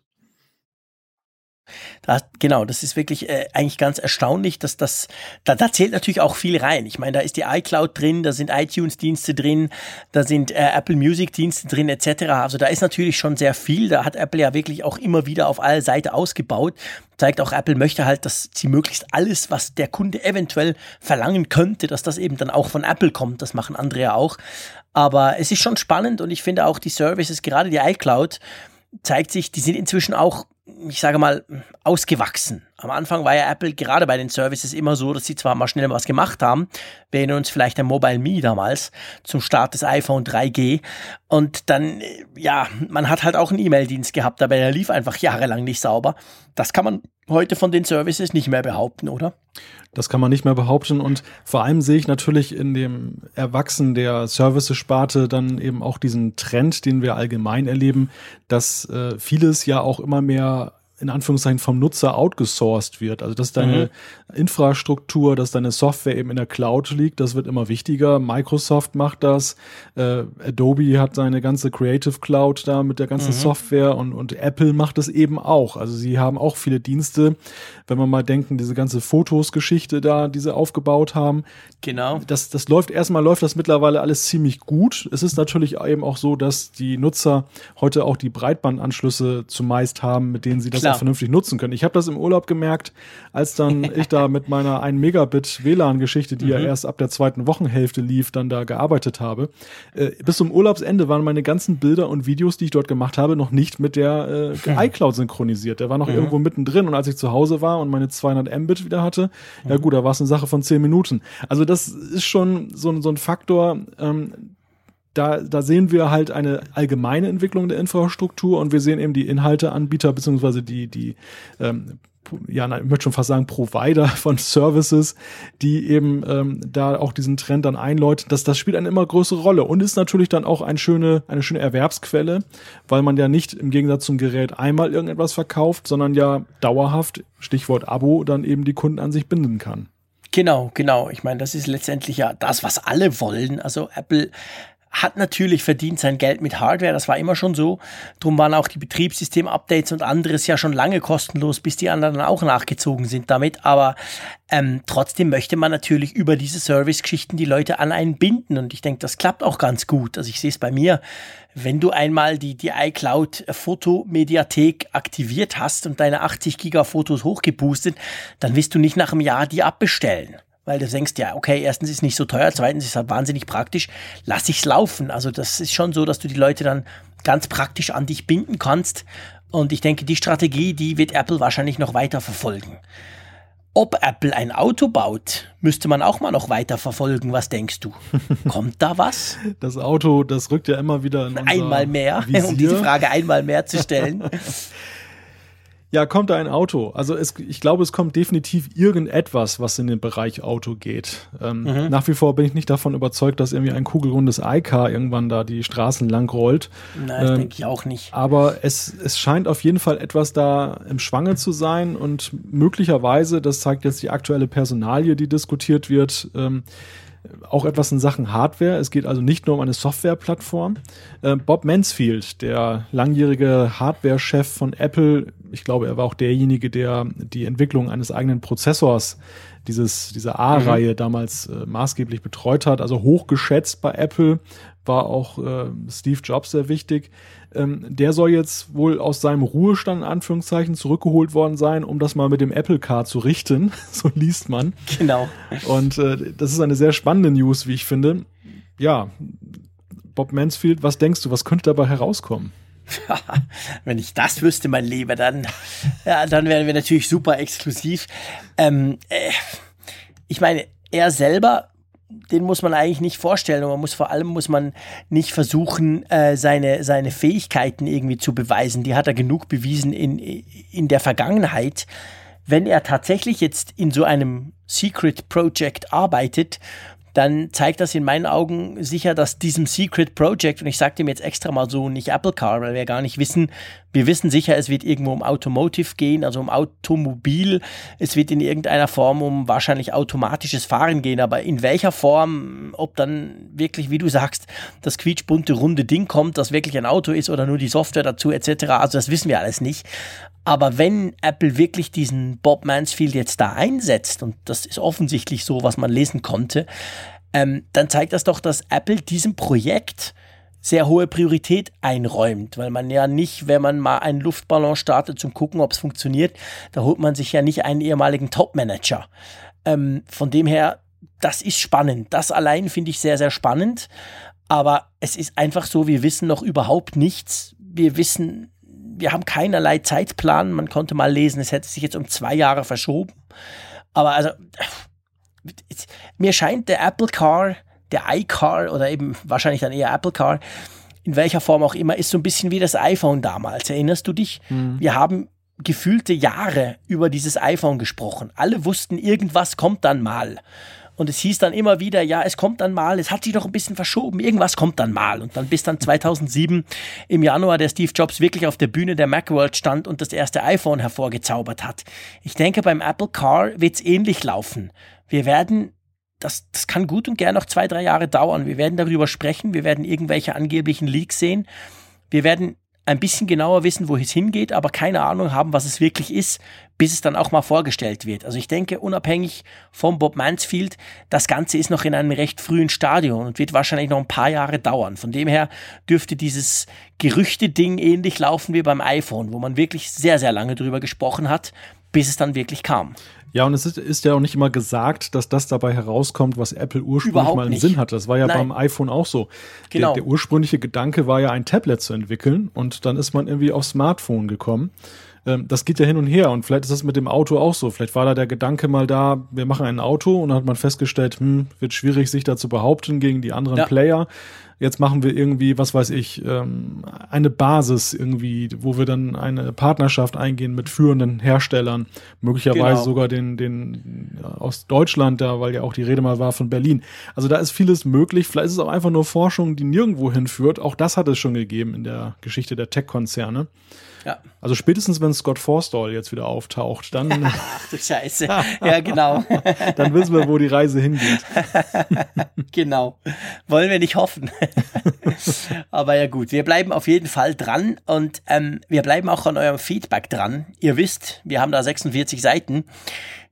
Da, genau, das ist wirklich äh, eigentlich ganz erstaunlich, dass das, da, da zählt natürlich auch viel rein. Ich meine, da ist die iCloud drin, da sind iTunes-Dienste drin, da sind äh, Apple Music-Dienste drin, etc. Also da ist natürlich schon sehr viel. Da hat Apple ja wirklich auch immer wieder auf alle Seiten ausgebaut. Zeigt auch, Apple möchte halt, dass sie möglichst alles, was der Kunde eventuell verlangen könnte, dass das eben dann auch von Apple kommt. Das machen andere ja auch. Aber es ist schon spannend und ich finde auch die Services, gerade die iCloud, zeigt sich, die sind inzwischen auch ich sage mal, ausgewachsen. Am Anfang war ja Apple gerade bei den Services immer so, dass sie zwar mal schnell was gemacht haben, wir erinnern uns vielleicht an Mobile Me damals zum Start des iPhone 3G und dann, ja, man hat halt auch einen E-Mail-Dienst gehabt, aber der lief einfach jahrelang nicht sauber. Das kann man heute von den Services nicht mehr behaupten, oder? Das kann man nicht mehr behaupten und vor allem sehe ich natürlich in dem Erwachsen der Services-Sparte dann eben auch diesen Trend, den wir allgemein erleben, dass äh, vieles ja auch immer mehr in Anführungszeichen vom Nutzer outgesourced wird. Also dass deine mhm. Infrastruktur, dass deine Software eben in der Cloud liegt, das wird immer wichtiger. Microsoft macht das, äh, Adobe hat seine ganze Creative Cloud da mit der ganzen mhm. Software und, und Apple macht es eben auch. Also sie haben auch viele Dienste, wenn man mal denken, diese ganze Fotos-Geschichte da, die sie aufgebaut haben. Genau. Das, das läuft, erstmal läuft das mittlerweile alles ziemlich gut. Es ist natürlich eben auch so, dass die Nutzer heute auch die Breitbandanschlüsse zumeist haben, mit denen sie das Auch vernünftig nutzen können. Ich habe das im Urlaub gemerkt, als dann ich da mit meiner 1 Megabit WLAN-Geschichte, die mhm. ja erst ab der zweiten Wochenhälfte lief, dann da gearbeitet habe. Äh, bis zum Urlaubsende waren meine ganzen Bilder und Videos, die ich dort gemacht habe, noch nicht mit der äh, iCloud synchronisiert. Der war noch mhm. irgendwo mittendrin und als ich zu Hause war und meine 200 Mbit wieder hatte, mhm. ja gut, da war es eine Sache von 10 Minuten. Also das ist schon so, so ein Faktor, ähm, da, da sehen wir halt eine allgemeine Entwicklung der Infrastruktur und wir sehen eben die Inhalteanbieter beziehungsweise die, die ähm, ja, ich möchte schon fast sagen, Provider von Services, die eben ähm, da auch diesen Trend dann einläuten, dass das spielt eine immer größere Rolle und ist natürlich dann auch eine schöne, eine schöne Erwerbsquelle, weil man ja nicht im Gegensatz zum Gerät einmal irgendetwas verkauft, sondern ja dauerhaft, Stichwort Abo, dann eben die Kunden an sich binden kann. Genau, genau. Ich meine, das ist letztendlich ja das, was alle wollen. Also Apple hat natürlich verdient sein Geld mit Hardware, das war immer schon so. Drum waren auch die Betriebssystem-Updates und anderes ja schon lange kostenlos, bis die anderen auch nachgezogen sind damit. Aber ähm, trotzdem möchte man natürlich über diese Service-Geschichten die Leute an einen binden. Und ich denke, das klappt auch ganz gut. Also ich sehe es bei mir, wenn du einmal die, die iCloud-Fotomediathek aktiviert hast und deine 80 Giga Fotos hochgeboostet, dann wirst du nicht nach einem Jahr die abbestellen weil du denkst, ja, okay, erstens ist es nicht so teuer, zweitens ist es halt wahnsinnig praktisch, lass ich's laufen. Also das ist schon so, dass du die Leute dann ganz praktisch an dich binden kannst. Und ich denke, die Strategie, die wird Apple wahrscheinlich noch weiter verfolgen. Ob Apple ein Auto baut, müsste man auch mal noch weiter verfolgen. Was denkst du? Kommt da was? Das Auto, das rückt ja immer wieder in Einmal mehr, Visier. um diese Frage einmal mehr zu stellen. Ja, kommt da ein Auto? Also es, ich glaube, es kommt definitiv irgendetwas, was in den Bereich Auto geht. Ähm, mhm. Nach wie vor bin ich nicht davon überzeugt, dass irgendwie ein kugelrundes iCar irgendwann da die Straßen lang rollt. Nein, ähm, denke ich auch nicht. Aber es, es scheint auf jeden Fall etwas da im Schwange zu sein und möglicherweise, das zeigt jetzt die aktuelle Personalie, die diskutiert wird, ähm, auch etwas in Sachen Hardware. Es geht also nicht nur um eine Softwareplattform. Äh, Bob Mansfield, der langjährige Hardware-Chef von Apple, ich glaube, er war auch derjenige, der die Entwicklung eines eigenen Prozessors, dieses, diese A-Reihe mhm. damals äh, maßgeblich betreut hat, also hochgeschätzt bei Apple, war auch äh, Steve Jobs sehr wichtig. Ähm, der soll jetzt wohl aus seinem Ruhestand in Anführungszeichen zurückgeholt worden sein, um das mal mit dem Apple Car zu richten. so liest man. Genau. Und äh, das ist eine sehr spannende News, wie ich finde. Ja, Bob Mansfield, was denkst du, was könnte dabei herauskommen? Wenn ich das wüsste, mein Lieber, dann, ja, dann wären wir natürlich super exklusiv. Ähm, äh, ich meine, er selber den muss man eigentlich nicht vorstellen und man muss vor allem muss man nicht versuchen, äh, seine, seine Fähigkeiten irgendwie zu beweisen. Die hat er genug bewiesen in, in der Vergangenheit. Wenn er tatsächlich jetzt in so einem Secret Project arbeitet dann zeigt das in meinen Augen sicher, dass diesem Secret Project, und ich sage dem jetzt extra mal so, nicht Apple Car, weil wir gar nicht wissen, wir wissen sicher, es wird irgendwo um Automotive gehen, also um Automobil, es wird in irgendeiner Form um wahrscheinlich automatisches Fahren gehen, aber in welcher Form, ob dann wirklich, wie du sagst, das quietschbunte runde Ding kommt, das wirklich ein Auto ist oder nur die Software dazu etc., also das wissen wir alles nicht. Aber wenn Apple wirklich diesen Bob Mansfield jetzt da einsetzt, und das ist offensichtlich so, was man lesen konnte, ähm, dann zeigt das doch, dass Apple diesem Projekt sehr hohe Priorität einräumt, weil man ja nicht, wenn man mal einen Luftballon startet zum gucken, ob es funktioniert, da holt man sich ja nicht einen ehemaligen Top-Manager. Ähm, von dem her, das ist spannend. Das allein finde ich sehr, sehr spannend. Aber es ist einfach so, wir wissen noch überhaupt nichts. Wir wissen wir haben keinerlei Zeitplan. Man konnte mal lesen, es hätte sich jetzt um zwei Jahre verschoben. Aber also, mir scheint der Apple Car, der iCar oder eben wahrscheinlich dann eher Apple Car, in welcher Form auch immer, ist so ein bisschen wie das iPhone damals. Erinnerst du dich? Mhm. Wir haben gefühlte Jahre über dieses iPhone gesprochen. Alle wussten, irgendwas kommt dann mal. Und es hieß dann immer wieder, ja, es kommt dann mal, es hat sich doch ein bisschen verschoben, irgendwas kommt dann mal. Und dann bis dann 2007 im Januar der Steve Jobs wirklich auf der Bühne der Macworld stand und das erste iPhone hervorgezaubert hat. Ich denke, beim Apple Car wird es ähnlich laufen. Wir werden das, das kann gut und gern noch zwei, drei Jahre dauern. Wir werden darüber sprechen, wir werden irgendwelche angeblichen Leaks sehen. Wir werden ein bisschen genauer wissen, wo es hingeht, aber keine Ahnung haben, was es wirklich ist, bis es dann auch mal vorgestellt wird. Also ich denke, unabhängig vom Bob Mansfield, das Ganze ist noch in einem recht frühen Stadion und wird wahrscheinlich noch ein paar Jahre dauern. Von dem her dürfte dieses Gerüchte-Ding ähnlich laufen wie beim iPhone, wo man wirklich sehr, sehr lange drüber gesprochen hat, bis es dann wirklich kam. Ja, und es ist, ist, ja auch nicht immer gesagt, dass das dabei herauskommt, was Apple ursprünglich Überhaupt mal im nicht. Sinn hatte. Das war ja Nein. beim iPhone auch so. Genau. Der, der, ursprüngliche Gedanke war ja, ein Tablet zu entwickeln und dann ist man irgendwie aufs Smartphone gekommen. Ähm, das geht ja hin und her und vielleicht ist das mit dem Auto auch so. Vielleicht war da der Gedanke mal da, wir machen ein Auto und dann hat man festgestellt, hm, wird schwierig, sich da zu behaupten gegen die anderen ja. Player jetzt machen wir irgendwie, was weiß ich, ähm, eine Basis irgendwie, wo wir dann eine Partnerschaft eingehen mit führenden Herstellern, möglicherweise genau. sogar den, den aus Deutschland da, weil ja auch die Rede mal war von Berlin. Also da ist vieles möglich. Vielleicht ist es auch einfach nur Forschung, die nirgendwo hinführt. Auch das hat es schon gegeben in der Geschichte der Tech-Konzerne. Ja. Also spätestens, wenn Scott Forstall jetzt wieder auftaucht, dann. Ach du Scheiße. Ja, genau. dann wissen wir, wo die Reise hingeht. genau. Wollen wir nicht hoffen. Aber ja gut, wir bleiben auf jeden Fall dran und ähm, wir bleiben auch an eurem Feedback dran. Ihr wisst, wir haben da 46 Seiten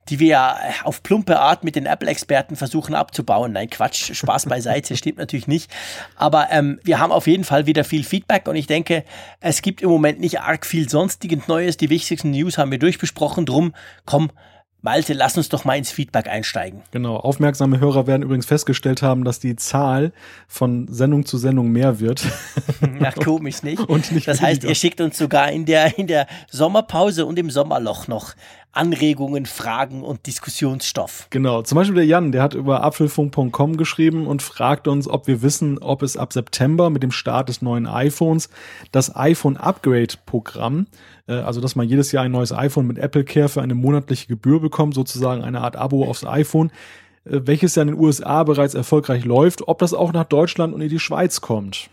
die wir ja auf plumpe Art mit den Apple-Experten versuchen abzubauen. Nein, Quatsch, Spaß beiseite, stimmt natürlich nicht. Aber ähm, wir haben auf jeden Fall wieder viel Feedback und ich denke, es gibt im Moment nicht arg viel sonstiges Neues. Die wichtigsten News haben wir durchbesprochen. Drum, komm, Malte, lass uns doch mal ins Feedback einsteigen. Genau, aufmerksame Hörer werden übrigens festgestellt haben, dass die Zahl von Sendung zu Sendung mehr wird. Na, komisch nicht. Und nicht das heißt, ihr schickt uns sogar in der, in der Sommerpause und im Sommerloch noch Anregungen, Fragen und Diskussionsstoff. Genau, zum Beispiel der Jan, der hat über apfelfunk.com geschrieben und fragt uns, ob wir wissen, ob es ab September mit dem Start des neuen iPhones das iPhone Upgrade Programm, äh, also dass man jedes Jahr ein neues iPhone mit Apple Care für eine monatliche Gebühr bekommt, sozusagen eine Art Abo aufs iPhone, äh, welches ja in den USA bereits erfolgreich läuft, ob das auch nach Deutschland und in die Schweiz kommt.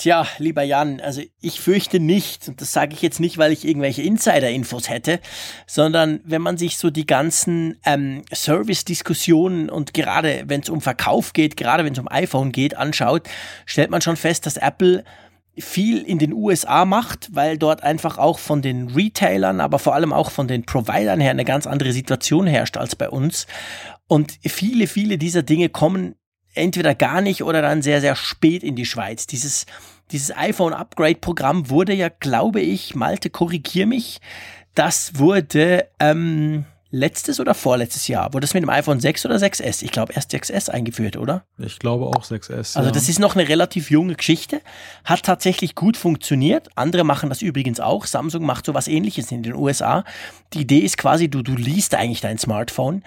Tja, lieber Jan, also ich fürchte nicht, und das sage ich jetzt nicht, weil ich irgendwelche Insider-Infos hätte, sondern wenn man sich so die ganzen ähm, Service-Diskussionen und gerade wenn es um Verkauf geht, gerade wenn es um iPhone geht, anschaut, stellt man schon fest, dass Apple viel in den USA macht, weil dort einfach auch von den Retailern, aber vor allem auch von den Providern her eine ganz andere Situation herrscht als bei uns. Und viele, viele dieser Dinge kommen entweder gar nicht oder dann sehr, sehr spät in die Schweiz. Dieses, dieses iPhone-Upgrade-Programm wurde ja, glaube ich, Malte, korrigier mich, das wurde ähm, letztes oder vorletztes Jahr? Wurde das mit dem iPhone 6 oder 6S? Ich glaube erst 6S eingeführt, oder? Ich glaube auch 6S. Also ja. das ist noch eine relativ junge Geschichte, hat tatsächlich gut funktioniert. Andere machen das übrigens auch. Samsung macht sowas ähnliches in den USA. Die Idee ist quasi, du, du liest eigentlich dein Smartphone,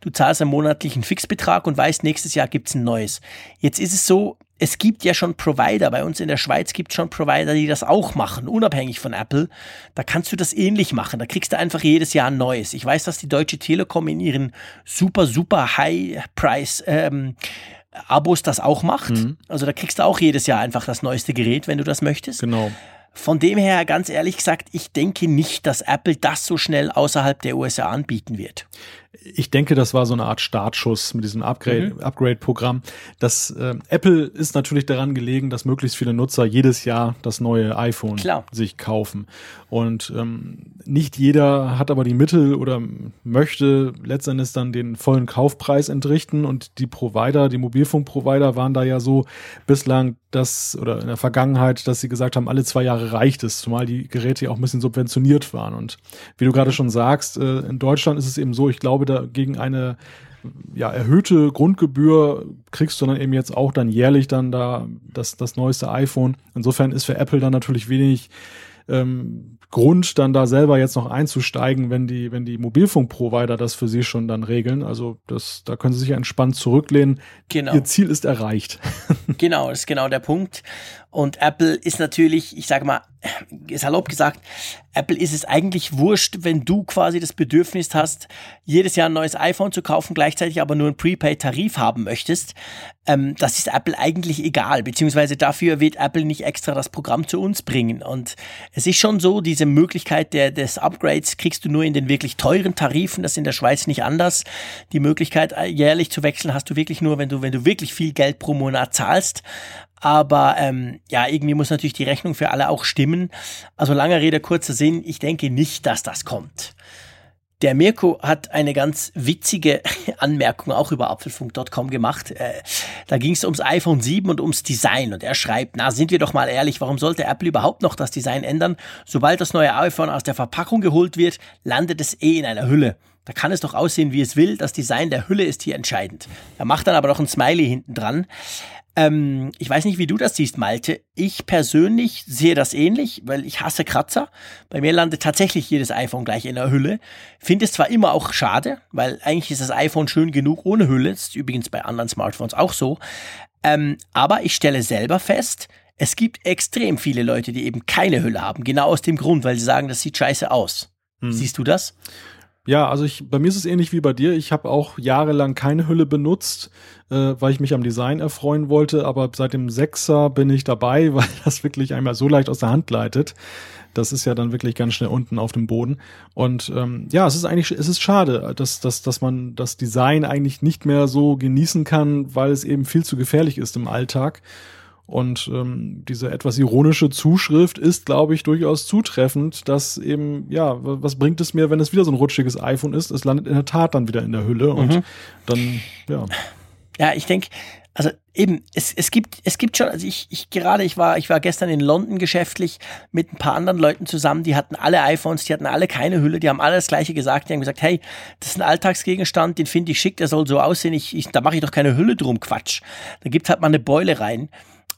du zahlst einen monatlichen Fixbetrag und weißt, nächstes Jahr gibt's ein neues. Jetzt ist es so, es gibt ja schon Provider, bei uns in der Schweiz gibt es schon Provider, die das auch machen, unabhängig von Apple. Da kannst du das ähnlich machen. Da kriegst du einfach jedes Jahr ein neues. Ich weiß, dass die Deutsche Telekom in ihren super, super High-Price ähm, Abos das auch macht. Mhm. Also da kriegst du auch jedes Jahr einfach das neueste Gerät, wenn du das möchtest. Genau. Von dem her, ganz ehrlich gesagt, ich denke nicht, dass Apple das so schnell außerhalb der USA anbieten wird ich denke, das war so eine Art Startschuss mit diesem Upgrade, mhm. Upgrade-Programm. Das äh, Apple ist natürlich daran gelegen, dass möglichst viele Nutzer jedes Jahr das neue iPhone Klar. sich kaufen. Und ähm, nicht jeder hat aber die Mittel oder möchte letztendlich dann den vollen Kaufpreis entrichten. Und die Provider, die Mobilfunkprovider waren da ja so bislang, dass oder in der Vergangenheit, dass sie gesagt haben, alle zwei Jahre reicht es, zumal die Geräte ja auch ein bisschen subventioniert waren. Und wie du gerade schon sagst, äh, in Deutschland ist es eben so, ich glaube, da gegen eine ja, erhöhte Grundgebühr kriegst du dann eben jetzt auch dann jährlich dann da das, das neueste iPhone. Insofern ist für Apple dann natürlich wenig ähm, Grund, dann da selber jetzt noch einzusteigen, wenn die, wenn die Mobilfunkprovider das für sie schon dann regeln. Also das, da können sie sich entspannt zurücklehnen. Genau. Ihr Ziel ist erreicht. genau, das ist genau der Punkt. Und Apple ist natürlich, ich sage mal, salopp gesagt, Apple ist es eigentlich wurscht, wenn du quasi das Bedürfnis hast, jedes Jahr ein neues iPhone zu kaufen, gleichzeitig aber nur einen Prepaid-Tarif haben möchtest. Ähm, das ist Apple eigentlich egal, beziehungsweise dafür wird Apple nicht extra das Programm zu uns bringen. Und es ist schon so, diese Möglichkeit der, des Upgrades kriegst du nur in den wirklich teuren Tarifen, das ist in der Schweiz nicht anders. Die Möglichkeit, äh, jährlich zu wechseln, hast du wirklich nur, wenn du, wenn du wirklich viel Geld pro Monat zahlst. Aber ähm, ja, irgendwie muss natürlich die Rechnung für alle auch stimmen. Also langer Rede, kurzer Sinn, ich denke nicht, dass das kommt. Der Mirko hat eine ganz witzige Anmerkung auch über apfelfunk.com gemacht. Äh, da ging es ums iPhone 7 und ums Design. Und er schreibt, na, sind wir doch mal ehrlich, warum sollte Apple überhaupt noch das Design ändern? Sobald das neue iPhone aus der Verpackung geholt wird, landet es eh in einer Hülle. Da kann es doch aussehen, wie es will. Das Design der Hülle ist hier entscheidend. Er macht dann aber noch ein Smiley hinten dran. Ähm, ich weiß nicht, wie du das siehst, Malte. Ich persönlich sehe das ähnlich, weil ich hasse Kratzer. Bei mir landet tatsächlich jedes iPhone gleich in der Hülle. Finde es zwar immer auch schade, weil eigentlich ist das iPhone schön genug ohne Hülle. Das ist übrigens bei anderen Smartphones auch so. Ähm, aber ich stelle selber fest, es gibt extrem viele Leute, die eben keine Hülle haben. Genau aus dem Grund, weil sie sagen, das sieht scheiße aus. Hm. Siehst du das? Ja, also ich, bei mir ist es ähnlich wie bei dir. Ich habe auch jahrelang keine Hülle benutzt, äh, weil ich mich am Design erfreuen wollte. Aber seit dem Sechser bin ich dabei, weil das wirklich einmal so leicht aus der Hand leitet. Das ist ja dann wirklich ganz schnell unten auf dem Boden. Und ähm, ja, es ist eigentlich, es ist schade, dass, dass, dass man das Design eigentlich nicht mehr so genießen kann, weil es eben viel zu gefährlich ist im Alltag. Und ähm, diese etwas ironische Zuschrift ist, glaube ich, durchaus zutreffend, dass eben, ja, was bringt es mir, wenn es wieder so ein rutschiges iPhone ist? Es landet in der Tat dann wieder in der Hülle und mhm. dann, ja. Ja, ich denke, also eben, es, es gibt, es gibt schon, also ich, ich gerade, ich war, ich war gestern in London geschäftlich mit ein paar anderen Leuten zusammen, die hatten alle iPhones, die hatten alle keine Hülle, die haben alle das gleiche gesagt, die haben gesagt, hey, das ist ein Alltagsgegenstand, den finde ich schick, der soll so aussehen, ich, ich da mache ich doch keine Hülle drum, Quatsch. Da gibt halt mal eine Beule rein.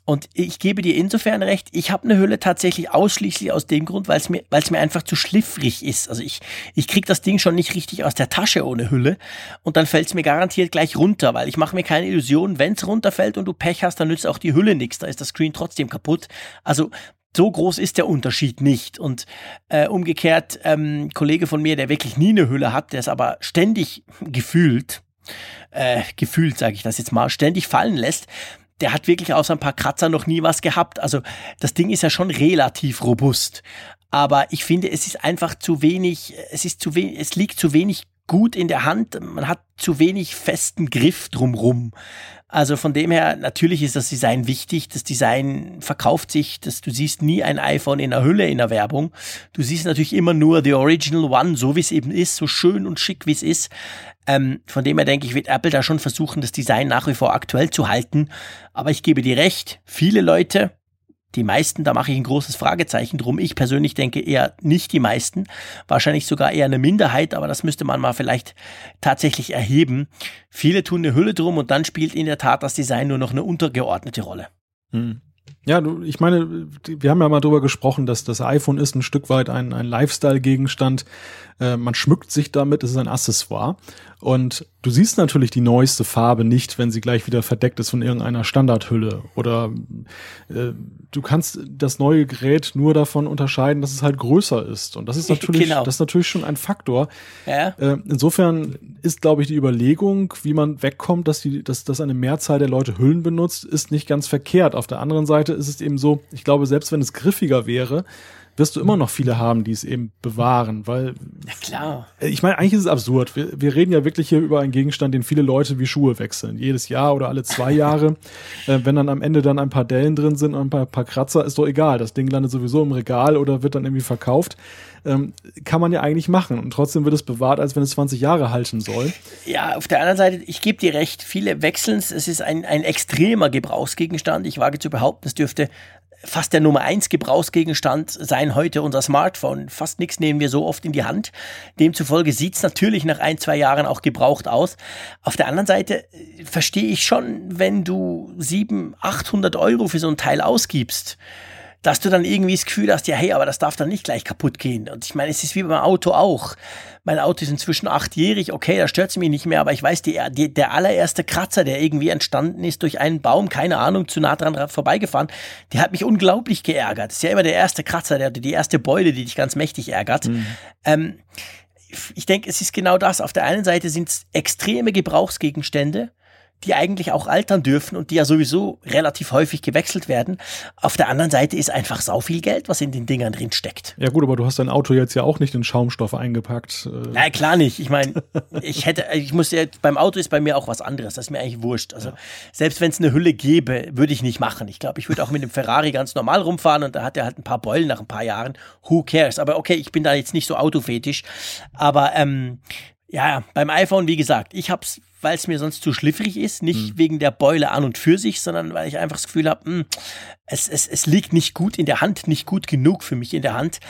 Und ich gebe dir insofern recht, ich habe eine Hülle tatsächlich ausschließlich aus dem Grund, weil es mir, weil mir einfach zu schliffrig ist. Also ich, ich krieg das Ding schon nicht richtig aus der Tasche ohne Hülle und dann fällt es mir garantiert gleich runter, weil ich mache mir keine Illusionen, wenn es runterfällt und du Pech hast, dann nützt auch die Hülle nichts, da ist das Screen trotzdem kaputt. Also so groß ist der Unterschied nicht. Und äh, umgekehrt, ähm, Kollege von mir, der wirklich nie eine Hülle hat, der es aber ständig gefühlt, äh, gefühlt sage ich das jetzt mal, ständig fallen lässt, der hat wirklich außer ein paar Kratzer noch nie was gehabt. Also das Ding ist ja schon relativ robust. Aber ich finde, es ist einfach zu wenig, es ist zu wenig, es liegt zu wenig gut in der Hand. Man hat zu wenig festen Griff drumrum. Also von dem her, natürlich ist das Design wichtig. Das Design verkauft sich, dass du siehst nie ein iPhone in der Hülle in der Werbung. Du siehst natürlich immer nur the original one, so wie es eben ist, so schön und schick wie es ist. Ähm, von dem her denke ich, wird Apple da schon versuchen, das Design nach wie vor aktuell zu halten. Aber ich gebe dir recht, viele Leute, die meisten, da mache ich ein großes Fragezeichen drum. Ich persönlich denke eher nicht die meisten, wahrscheinlich sogar eher eine Minderheit, aber das müsste man mal vielleicht tatsächlich erheben. Viele tun eine Hülle drum und dann spielt in der Tat das Design nur noch eine untergeordnete Rolle. Hm. Ja, du, ich meine, wir haben ja mal drüber gesprochen, dass das iPhone ist ein Stück weit ein, ein Lifestyle-Gegenstand. Äh, man schmückt sich damit, es ist ein Accessoire. Und du siehst natürlich die neueste Farbe nicht, wenn sie gleich wieder verdeckt ist von irgendeiner Standardhülle. Oder äh, du kannst das neue Gerät nur davon unterscheiden, dass es halt größer ist. Und das ist natürlich, genau. das ist natürlich schon ein Faktor. Ja. Äh, insofern ist, glaube ich, die Überlegung, wie man wegkommt, dass, die, dass, dass eine Mehrzahl der Leute Hüllen benutzt, ist nicht ganz verkehrt. Auf der anderen Seite ist es eben so, ich glaube, selbst wenn es griffiger wäre, wirst du immer noch viele haben, die es eben bewahren, weil. Ja, klar. Ich meine, eigentlich ist es absurd. Wir, wir reden ja wirklich hier über einen Gegenstand, den viele Leute wie Schuhe wechseln. Jedes Jahr oder alle zwei Jahre. äh, wenn dann am Ende dann ein paar Dellen drin sind und ein paar, paar Kratzer, ist doch egal. Das Ding landet sowieso im Regal oder wird dann irgendwie verkauft. Ähm, kann man ja eigentlich machen. Und trotzdem wird es bewahrt, als wenn es 20 Jahre halten soll. Ja, auf der anderen Seite, ich gebe dir recht, viele wechseln es. Es ist ein, ein extremer Gebrauchsgegenstand. Ich wage zu behaupten, es dürfte fast der Nummer eins Gebrauchsgegenstand sein heute unser Smartphone. Fast nichts nehmen wir so oft in die Hand. Demzufolge sieht es natürlich nach ein, zwei Jahren auch gebraucht aus. Auf der anderen Seite äh, verstehe ich schon, wenn du sieben, achthundert Euro für so ein Teil ausgibst dass du dann irgendwie das Gefühl hast, ja, hey, aber das darf dann nicht gleich kaputt gehen. Und ich meine, es ist wie beim Auto auch. Mein Auto ist inzwischen achtjährig, okay, da stört es mich nicht mehr, aber ich weiß, die, die, der allererste Kratzer, der irgendwie entstanden ist durch einen Baum, keine Ahnung, zu nah dran vorbeigefahren, der hat mich unglaublich geärgert. Das ist ja immer der erste Kratzer, der, die erste Beule, die dich ganz mächtig ärgert. Mhm. Ähm, ich denke, es ist genau das. Auf der einen Seite sind es extreme Gebrauchsgegenstände, die eigentlich auch altern dürfen und die ja sowieso relativ häufig gewechselt werden. Auf der anderen Seite ist einfach sau viel Geld, was in den Dingern drin steckt. Ja gut, aber du hast dein Auto jetzt ja auch nicht in Schaumstoff eingepackt. Äh. Nein, klar nicht. Ich meine, ich hätte, ich muss ja, beim Auto ist bei mir auch was anderes. Das ist mir eigentlich wurscht. Also ja. selbst wenn es eine Hülle gäbe, würde ich nicht machen. Ich glaube, ich würde auch mit dem Ferrari ganz normal rumfahren und da hat er halt ein paar Beulen nach ein paar Jahren. Who cares? Aber okay, ich bin da jetzt nicht so autofetisch. Aber ähm, ja, beim iPhone, wie gesagt, ich hab's, weil es mir sonst zu schliffrig ist, nicht mhm. wegen der Beule an und für sich, sondern weil ich einfach das Gefühl habe, hm, es, es, es liegt nicht gut in der Hand, nicht gut genug für mich in der Hand.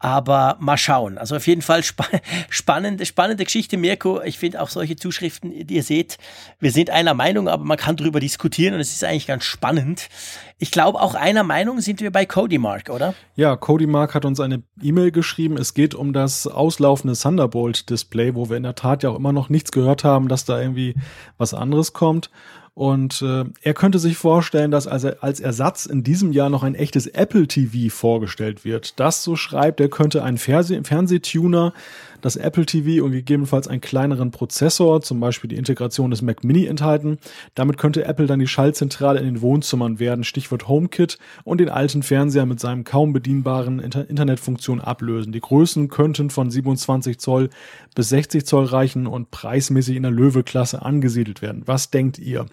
Aber mal schauen. Also auf jeden Fall spa spannende, spannende Geschichte, Mirko. Ich finde auch solche Zuschriften, ihr seht, wir sind einer Meinung, aber man kann darüber diskutieren und es ist eigentlich ganz spannend. Ich glaube, auch einer Meinung sind wir bei Cody Mark, oder? Ja, Cody Mark hat uns eine E-Mail geschrieben. Es geht um das auslaufende Thunderbolt-Display, wo wir in der Tat ja auch immer noch nichts gehört haben, dass da irgendwie was anderes kommt. Und äh, er könnte sich vorstellen, dass also als Ersatz in diesem Jahr noch ein echtes Apple TV vorgestellt wird. Das, so schreibt, er könnte einen Fernseh Fernsehtuner das Apple TV und gegebenenfalls einen kleineren Prozessor, zum Beispiel die Integration des Mac Mini enthalten. Damit könnte Apple dann die Schaltzentrale in den Wohnzimmern werden, Stichwort HomeKit, und den alten Fernseher mit seinem kaum bedienbaren Inter Internetfunktion ablösen. Die Größen könnten von 27 Zoll bis 60 Zoll reichen und preismäßig in der Löwe-Klasse angesiedelt werden. Was denkt ihr?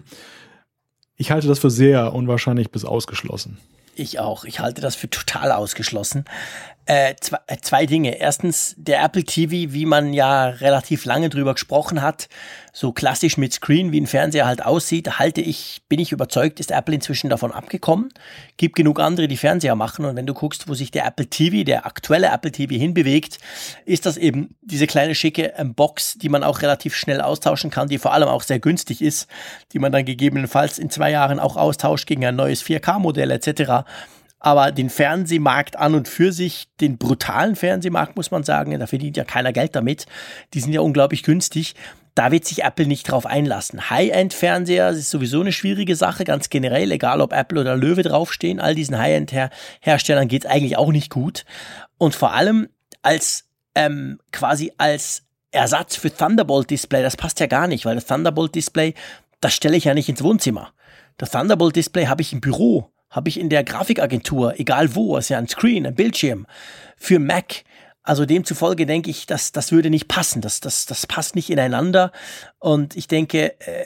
Ich halte das für sehr unwahrscheinlich bis ausgeschlossen. Ich auch. Ich halte das für total ausgeschlossen. Äh, zwei, äh, zwei Dinge. Erstens, der Apple TV, wie man ja relativ lange drüber gesprochen hat, so klassisch mit Screen, wie ein Fernseher halt aussieht, halte ich, bin ich überzeugt, ist Apple inzwischen davon abgekommen. Gibt genug andere, die Fernseher machen. Und wenn du guckst, wo sich der Apple TV, der aktuelle Apple TV hinbewegt, ist das eben diese kleine schicke ähm, Box, die man auch relativ schnell austauschen kann, die vor allem auch sehr günstig ist, die man dann gegebenenfalls in zwei Jahren auch austauscht gegen ein neues 4K-Modell etc aber den Fernsehmarkt an und für sich, den brutalen Fernsehmarkt, muss man sagen, da verdient ja keiner Geld damit. Die sind ja unglaublich günstig. Da wird sich Apple nicht drauf einlassen. High-End-Fernseher ist sowieso eine schwierige Sache, ganz generell, egal ob Apple oder Löwe draufstehen. All diesen High-End-Herstellern geht es eigentlich auch nicht gut. Und vor allem als ähm, quasi als Ersatz für Thunderbolt-Display, das passt ja gar nicht, weil das Thunderbolt-Display, das stelle ich ja nicht ins Wohnzimmer. Das Thunderbolt-Display habe ich im Büro habe ich in der Grafikagentur, egal wo, ist ja ein Screen, ein Bildschirm für Mac. Also demzufolge denke ich, dass das würde nicht passen. Das, das, das passt nicht ineinander. Und ich denke, äh,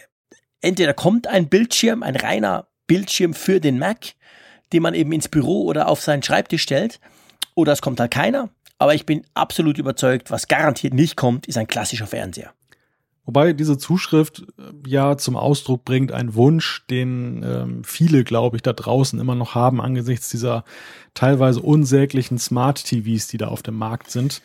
entweder kommt ein Bildschirm, ein reiner Bildschirm für den Mac, den man eben ins Büro oder auf seinen Schreibtisch stellt, oder es kommt halt keiner. Aber ich bin absolut überzeugt, was garantiert nicht kommt, ist ein klassischer Fernseher. Wobei diese Zuschrift äh, ja zum Ausdruck bringt, ein Wunsch, den ähm, viele, glaube ich, da draußen immer noch haben angesichts dieser teilweise unsäglichen Smart TVs, die da auf dem Markt sind.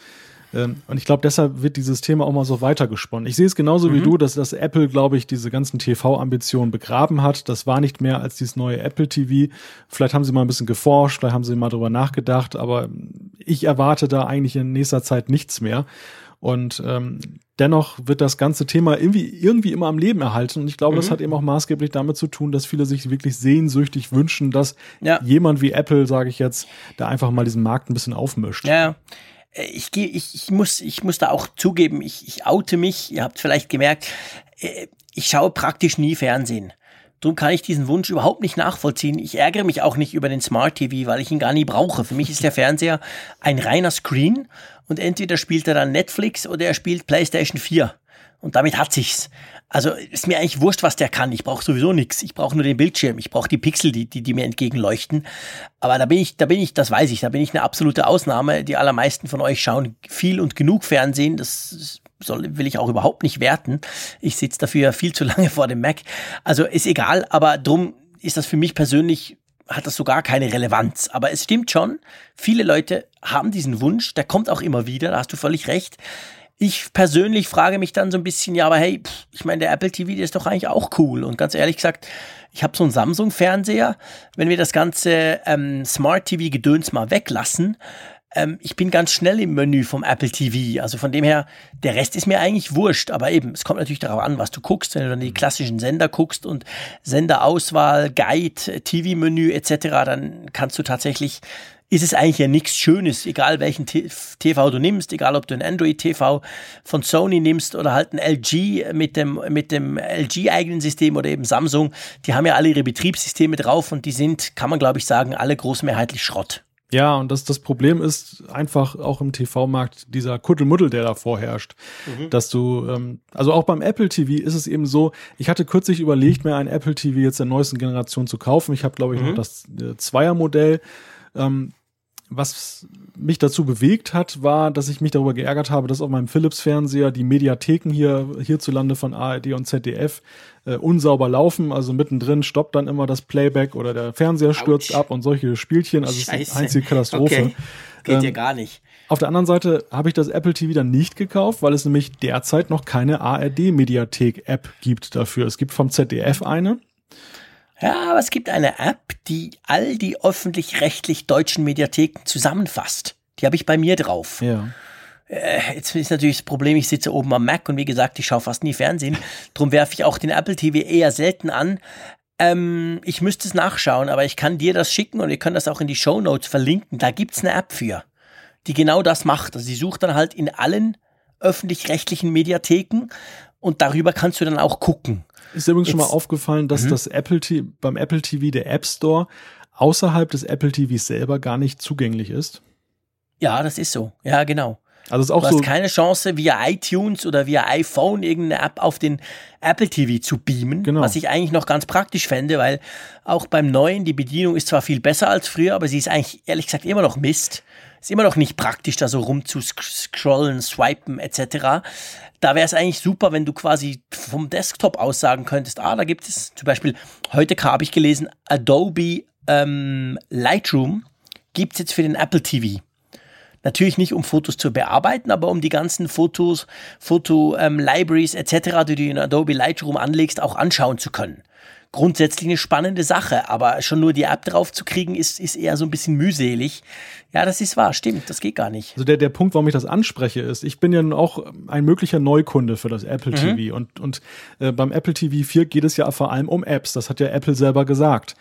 Ähm, und ich glaube, deshalb wird dieses Thema auch mal so weitergesponnen. Ich sehe es genauso mhm. wie du, dass das Apple, glaube ich, diese ganzen TV-Ambitionen begraben hat. Das war nicht mehr als dieses neue Apple TV. Vielleicht haben sie mal ein bisschen geforscht, vielleicht haben sie mal drüber nachgedacht, aber ich erwarte da eigentlich in nächster Zeit nichts mehr. Und ähm, dennoch wird das ganze Thema irgendwie, irgendwie immer am Leben erhalten. Und ich glaube, mhm. das hat eben auch maßgeblich damit zu tun, dass viele sich wirklich sehnsüchtig wünschen, dass ja. jemand wie Apple, sage ich jetzt, da einfach mal diesen Markt ein bisschen aufmischt. Ja. Äh, ich, ich, ich, muss, ich muss da auch zugeben, ich, ich oute mich, ihr habt vielleicht gemerkt, äh, ich schaue praktisch nie Fernsehen. Darum kann ich diesen Wunsch überhaupt nicht nachvollziehen. Ich ärgere mich auch nicht über den Smart TV, weil ich ihn gar nie brauche. Für mich ist der Fernseher ein reiner Screen und entweder spielt er dann Netflix oder er spielt PlayStation 4. Und damit hat sich's. Also ist mir eigentlich wurscht, was der kann. Ich brauche sowieso nichts. Ich brauche nur den Bildschirm. Ich brauche die Pixel, die, die, die mir entgegenleuchten. Aber da bin ich, da bin ich, das weiß ich, da bin ich eine absolute Ausnahme. Die allermeisten von euch schauen viel und genug Fernsehen. Das soll, will ich auch überhaupt nicht werten. Ich sitze dafür viel zu lange vor dem Mac. Also ist egal, aber drum ist das für mich persönlich hat das sogar keine Relevanz. Aber es stimmt schon, viele Leute haben diesen Wunsch, der kommt auch immer wieder, da hast du völlig recht. Ich persönlich frage mich dann so ein bisschen, ja, aber hey, pff, ich meine, der Apple TV, der ist doch eigentlich auch cool. Und ganz ehrlich gesagt, ich habe so einen Samsung-Fernseher. Wenn wir das ganze ähm, Smart TV-Gedöns mal weglassen, ähm, ich bin ganz schnell im Menü vom Apple TV. Also von dem her, der Rest ist mir eigentlich wurscht. Aber eben, es kommt natürlich darauf an, was du guckst. Wenn du dann die klassischen Sender guckst und Senderauswahl, Guide, TV-Menü etc., dann kannst du tatsächlich ist es eigentlich ja nichts Schönes, egal welchen TV du nimmst, egal ob du ein Android-TV von Sony nimmst oder halt ein LG mit dem, mit dem LG-eigenen System oder eben Samsung. Die haben ja alle ihre Betriebssysteme drauf und die sind, kann man glaube ich sagen, alle großmehrheitlich Schrott. Ja, und das, das Problem ist einfach auch im TV-Markt dieser Kuddelmuddel, der da vorherrscht. Mhm. Dass du, ähm, also auch beim Apple TV ist es eben so, ich hatte kürzlich überlegt, mir ein Apple TV jetzt der neuesten Generation zu kaufen. Ich habe, glaube ich, mhm. noch das äh, Zweier-Modell. Ähm, was mich dazu bewegt hat, war, dass ich mich darüber geärgert habe, dass auf meinem Philips-Fernseher die Mediatheken hier hierzulande von ARD und ZDF äh, unsauber laufen. Also mittendrin stoppt dann immer das Playback oder der Fernseher stürzt Autsch. ab und solche Spielchen. Also Scheiße. es ist eine einzige Katastrophe. Okay. Geht ähm, ja gar nicht. Auf der anderen Seite habe ich das Apple TV dann nicht gekauft, weil es nämlich derzeit noch keine ARD-Mediathek-App gibt dafür. Es gibt vom ZDF eine. Ja, aber es gibt eine App, die all die öffentlich-rechtlich deutschen Mediatheken zusammenfasst. Die habe ich bei mir drauf. Ja. Äh, jetzt ist natürlich das Problem, ich sitze oben am Mac und wie gesagt, ich schaue fast nie Fernsehen. Drum werfe ich auch den Apple TV eher selten an. Ähm, ich müsste es nachschauen, aber ich kann dir das schicken und ihr könnt das auch in die Show Notes verlinken. Da gibt's eine App für, die genau das macht. Also sie sucht dann halt in allen öffentlich-rechtlichen Mediatheken und darüber kannst du dann auch gucken. Ist übrigens Jetzt, schon mal aufgefallen, dass mhm. das Apple TV, beim Apple TV der App Store außerhalb des Apple TVs selber gar nicht zugänglich ist? Ja, das ist so. Ja, genau. Also ist auch du so hast keine Chance, via iTunes oder via iPhone irgendeine App auf den Apple TV zu beamen, genau. was ich eigentlich noch ganz praktisch fände, weil auch beim neuen, die Bedienung ist zwar viel besser als früher, aber sie ist eigentlich ehrlich gesagt immer noch Mist. Ist immer noch nicht praktisch, da so rumzuscrollen, swipen etc. Da wäre es eigentlich super, wenn du quasi vom Desktop aus sagen könntest, ah, da gibt es zum Beispiel, heute habe ich gelesen, Adobe ähm, Lightroom gibt es jetzt für den Apple TV. Natürlich nicht, um Fotos zu bearbeiten, aber um die ganzen Fotos, Foto-Libraries ähm, etc., die du in Adobe Lightroom anlegst, auch anschauen zu können. Grundsätzlich eine spannende Sache, aber schon nur die App drauf zu kriegen, ist, ist eher so ein bisschen mühselig. Ja, das ist wahr, stimmt, das geht gar nicht. Also der, der Punkt, warum ich das anspreche, ist, ich bin ja nun auch ein möglicher Neukunde für das Apple mhm. TV und, und äh, beim Apple TV 4 geht es ja vor allem um Apps, das hat ja Apple selber gesagt.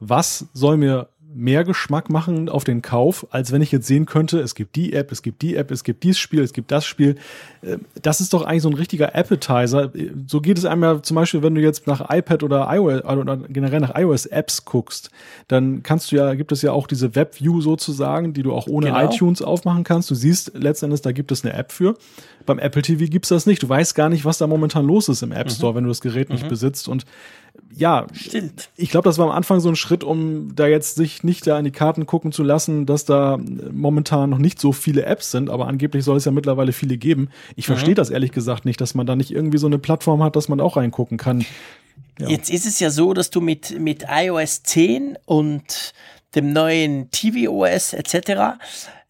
Was soll mir mehr Geschmack machen auf den Kauf, als wenn ich jetzt sehen könnte, es gibt die App, es gibt die App, es gibt dieses Spiel, es gibt das Spiel. Äh, das ist doch eigentlich so ein richtiger Appetizer. So geht es einem ja zum Beispiel, wenn du jetzt nach iPad oder iOS oder generell nach iOS-Apps guckst, dann kannst du ja, gibt es ja auch diese Webview sozusagen, die du auch ohne genau. iTunes aufmachen kannst. Du siehst letztendlich, da gibt es eine App für. Beim Apple TV gibt's das nicht. Du weißt gar nicht, was da momentan los ist im App mhm. Store, mhm. wenn du das Gerät nicht mhm. besitzt. Und ja, Stimmt. ich glaube, das war am Anfang so ein Schritt, um da jetzt sich nicht da in die Karten gucken zu lassen, dass da momentan noch nicht so viele Apps sind, aber angeblich soll es ja mittlerweile viele geben. Ich mhm. verstehe das ehrlich gesagt nicht, dass man da nicht irgendwie so eine Plattform hat, dass man auch reingucken kann. Ja. Jetzt ist es ja so, dass du mit, mit iOS 10 und dem neuen tvOS etc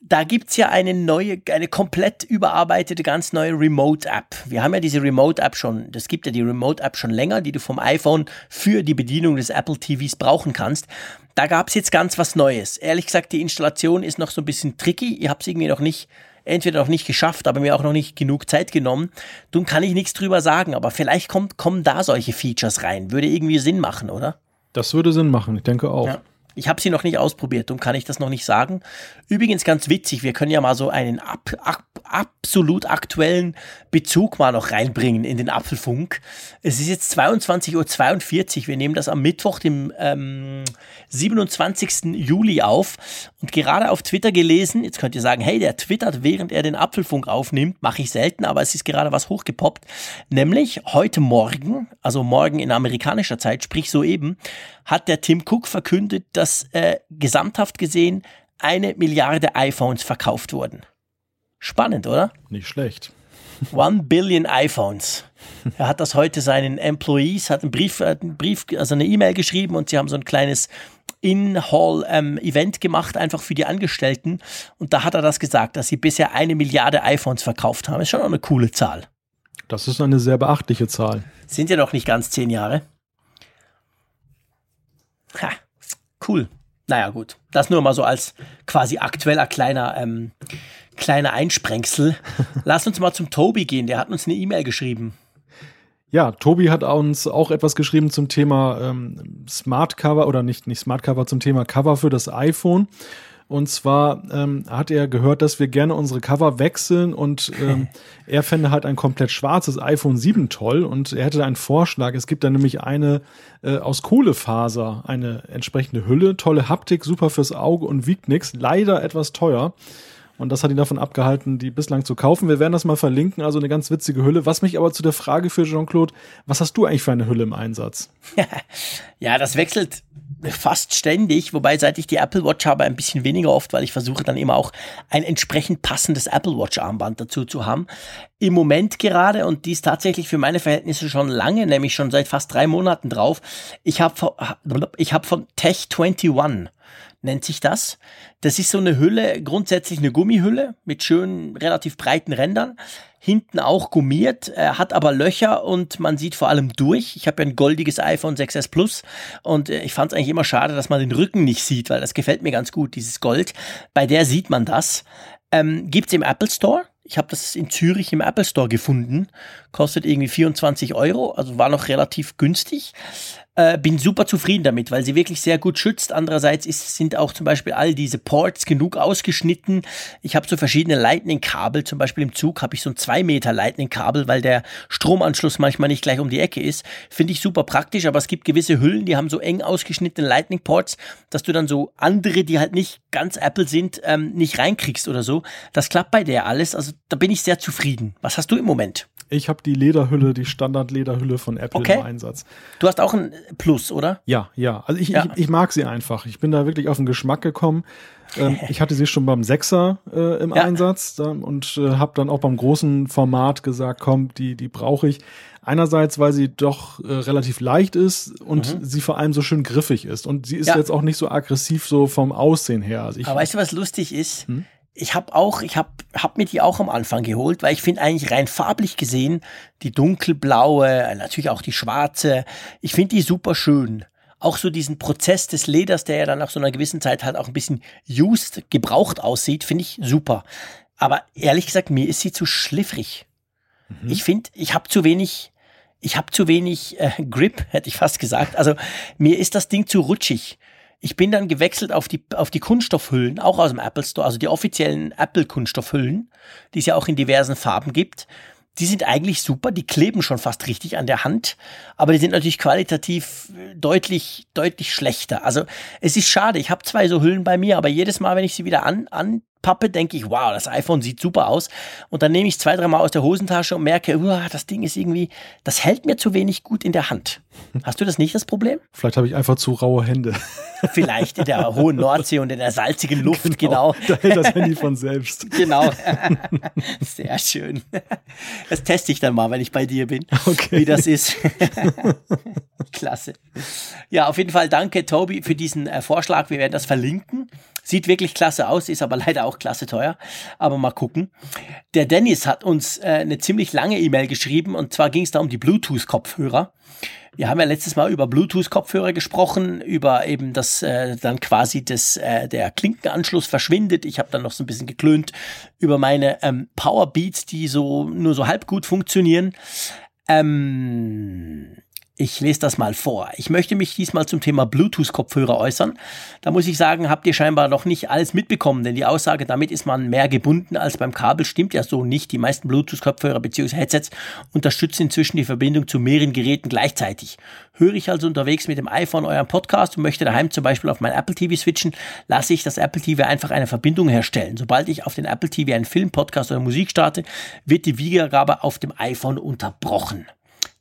da gibt's ja eine neue, eine komplett überarbeitete, ganz neue Remote-App. Wir haben ja diese Remote-App schon, das gibt ja die Remote-App schon länger, die du vom iPhone für die Bedienung des Apple TVs brauchen kannst. Da gab's jetzt ganz was Neues. Ehrlich gesagt, die Installation ist noch so ein bisschen tricky. Ihr habt's irgendwie noch nicht, entweder noch nicht geschafft, aber mir auch noch nicht genug Zeit genommen. Nun kann ich nichts drüber sagen, aber vielleicht kommt, kommen da solche Features rein. Würde irgendwie Sinn machen, oder? Das würde Sinn machen, ich denke auch. Ja. Ich habe sie noch nicht ausprobiert, darum kann ich das noch nicht sagen. Übrigens ganz witzig, wir können ja mal so einen ab, ab, absolut aktuellen Bezug mal noch reinbringen in den Apfelfunk. Es ist jetzt 22.42 Uhr, wir nehmen das am Mittwoch, dem ähm, 27. Juli auf und gerade auf Twitter gelesen, jetzt könnt ihr sagen, hey, der twittert, während er den Apfelfunk aufnimmt, mache ich selten, aber es ist gerade was hochgepoppt, nämlich heute Morgen, also morgen in amerikanischer Zeit, sprich soeben, hat der Tim Cook verkündet, dass äh, gesamthaft gesehen eine Milliarde iPhones verkauft wurden. Spannend, oder? Nicht schlecht. One Billion iPhones. Er hat das heute seinen Employees, hat einen Brief, einen Brief also eine E-Mail geschrieben und sie haben so ein kleines In-Hall-Event ähm, gemacht, einfach für die Angestellten. Und da hat er das gesagt, dass sie bisher eine Milliarde iPhones verkauft haben. Ist schon auch eine coole Zahl. Das ist eine sehr beachtliche Zahl. Sind ja noch nicht ganz zehn Jahre. Ha, cool. Naja, gut. Das nur mal so als quasi aktueller kleiner, ähm, kleiner Einsprengsel. Lass uns mal zum Tobi gehen. Der hat uns eine E-Mail geschrieben. Ja, Tobi hat uns auch etwas geschrieben zum Thema ähm, Smart Cover oder nicht, nicht Smart Cover, zum Thema Cover für das iPhone. Und zwar ähm, hat er gehört, dass wir gerne unsere Cover wechseln und ähm, er fände halt ein komplett schwarzes iPhone 7 toll und er hätte einen Vorschlag. Es gibt da nämlich eine äh, aus Kohlefaser, eine entsprechende Hülle, tolle Haptik, super fürs Auge und wiegt nichts, leider etwas teuer. Und das hat ihn davon abgehalten, die bislang zu kaufen. Wir werden das mal verlinken, also eine ganz witzige Hülle. Was mich aber zu der Frage für Jean-Claude, was hast du eigentlich für eine Hülle im Einsatz? ja, das wechselt fast ständig, wobei seit ich die Apple Watch habe, ein bisschen weniger oft, weil ich versuche dann immer auch ein entsprechend passendes Apple Watch Armband dazu zu haben. Im Moment gerade, und dies tatsächlich für meine Verhältnisse schon lange, nämlich schon seit fast drei Monaten drauf, ich habe ich hab von Tech 21 nennt sich das. Das ist so eine Hülle, grundsätzlich eine Gummihülle mit schönen, relativ breiten Rändern. Hinten auch gummiert, äh, hat aber Löcher und man sieht vor allem durch. Ich habe ja ein goldiges iPhone 6s Plus und äh, ich fand es eigentlich immer schade, dass man den Rücken nicht sieht, weil das gefällt mir ganz gut, dieses Gold. Bei der sieht man das. Ähm, gibt's im Apple Store. Ich habe das in Zürich im Apple Store gefunden. Kostet irgendwie 24 Euro, also war noch relativ günstig. Äh, bin super zufrieden damit, weil sie wirklich sehr gut schützt. Andererseits ist, sind auch zum Beispiel all diese Ports genug ausgeschnitten. Ich habe so verschiedene Lightning-Kabel, zum Beispiel im Zug habe ich so ein 2 Meter Lightning-Kabel, weil der Stromanschluss manchmal nicht gleich um die Ecke ist. Finde ich super praktisch, aber es gibt gewisse Hüllen, die haben so eng ausgeschnittene Lightning-Ports, dass du dann so andere, die halt nicht ganz Apple sind, ähm, nicht reinkriegst oder so. Das klappt bei der alles. Also da bin ich sehr zufrieden. Was hast du im Moment? Ich habe die Lederhülle, die Standard-Lederhülle von Apple Okay. im Einsatz. Du hast auch ein Plus, oder? Ja, ja. Also ich, Ja. ich, ich mag sie einfach. Ich bin da wirklich auf den Geschmack gekommen. Ähm, ich hatte sie schon beim Sechser äh, im Ja. Einsatz da, und äh, habe dann auch beim großen Format gesagt, komm, die, die brauche ich. Einerseits, weil sie doch äh, relativ leicht ist und sie vor allem so schön griffig ist. Und sie ist Mhm. Ja. jetzt auch nicht so aggressiv so vom Aussehen her. Also ich, Aber weißt du, was lustig ist? Hm? Ich habe auch, ich habe hab mir die auch am Anfang geholt, weil ich finde eigentlich rein farblich gesehen die dunkelblaue, äh, natürlich auch die schwarze, ich finde die super schön. Auch so diesen Prozess des Leders, der ja dann nach so einer gewissen Zeit halt auch ein bisschen used, gebraucht aussieht, finde ich super. Aber ehrlich gesagt, mir ist sie zu schliffrig. Mhm. Ich finde, ich habe zu wenig, ich habe zu wenig äh, Grip, hätte ich fast gesagt. Also mir ist das Ding zu rutschig. Ich bin dann gewechselt auf die, auf die Kunststoffhüllen, auch aus dem Apple Store, also die offiziellen Apple-Kunststoffhüllen, die es ja auch in diversen Farben gibt. Die sind eigentlich super, die kleben schon fast richtig an der Hand, aber die sind natürlich qualitativ äh, deutlich, deutlich schlechter. Also es ist schade, ich habe zwei so Hüllen bei mir, aber jedes Mal, wenn ich sie wieder an, anpappe, denke ich, wow, das iPhone sieht super aus. Und dann nehme ich zwei, dreimal aus der Hosentasche und merke, uah, das Ding ist irgendwie, das hält mir zu wenig gut in der Hand. Hast du das nicht, das Problem? vielleicht habe ich einfach zu raue Hände. Vielleicht in der hohen Nordsee und in der salzigen Luft, genau. Da hält das Handy von selbst. Genau. Sehr schön. Das teste ich dann mal, wenn ich bei dir bin, Okay. wie das ist. Klasse. Ja, auf jeden Fall danke, Tobi, für diesen äh, Vorschlag. Wir werden das verlinken. Sieht wirklich klasse aus, ist aber leider auch klasse teuer. Aber mal gucken. Der Dennis hat uns äh, eine ziemlich lange E-Mail geschrieben und zwar ging es da um die Bluetooth-Kopfhörer. Wir haben ja letztes Mal über Bluetooth-Kopfhörer gesprochen, über eben, dass äh, dann quasi das, äh, der Klinkenanschluss verschwindet. Ich habe dann noch so ein bisschen geklönt über meine ähm, Powerbeats, die so nur so halb gut funktionieren. Ähm, ich lese das mal vor. Ich möchte mich diesmal zum Thema Bluetooth-Kopfhörer äußern. Da muss ich sagen, habt ihr scheinbar noch nicht alles mitbekommen, denn die Aussage, damit ist man mehr gebunden als beim Kabel, stimmt ja so nicht. Die meisten Bluetooth-Kopfhörer bzw. Headsets unterstützen inzwischen die Verbindung zu mehreren Geräten gleichzeitig. Höre ich also unterwegs mit dem iPhone euren Podcast und möchte daheim zum Beispiel auf mein Apple TV switchen, lasse ich das Apple TV einfach eine Verbindung herstellen. Sobald ich auf den Apple TV einen Film, Podcast oder Musik starte, wird die Wiedergabe auf dem iPhone unterbrochen.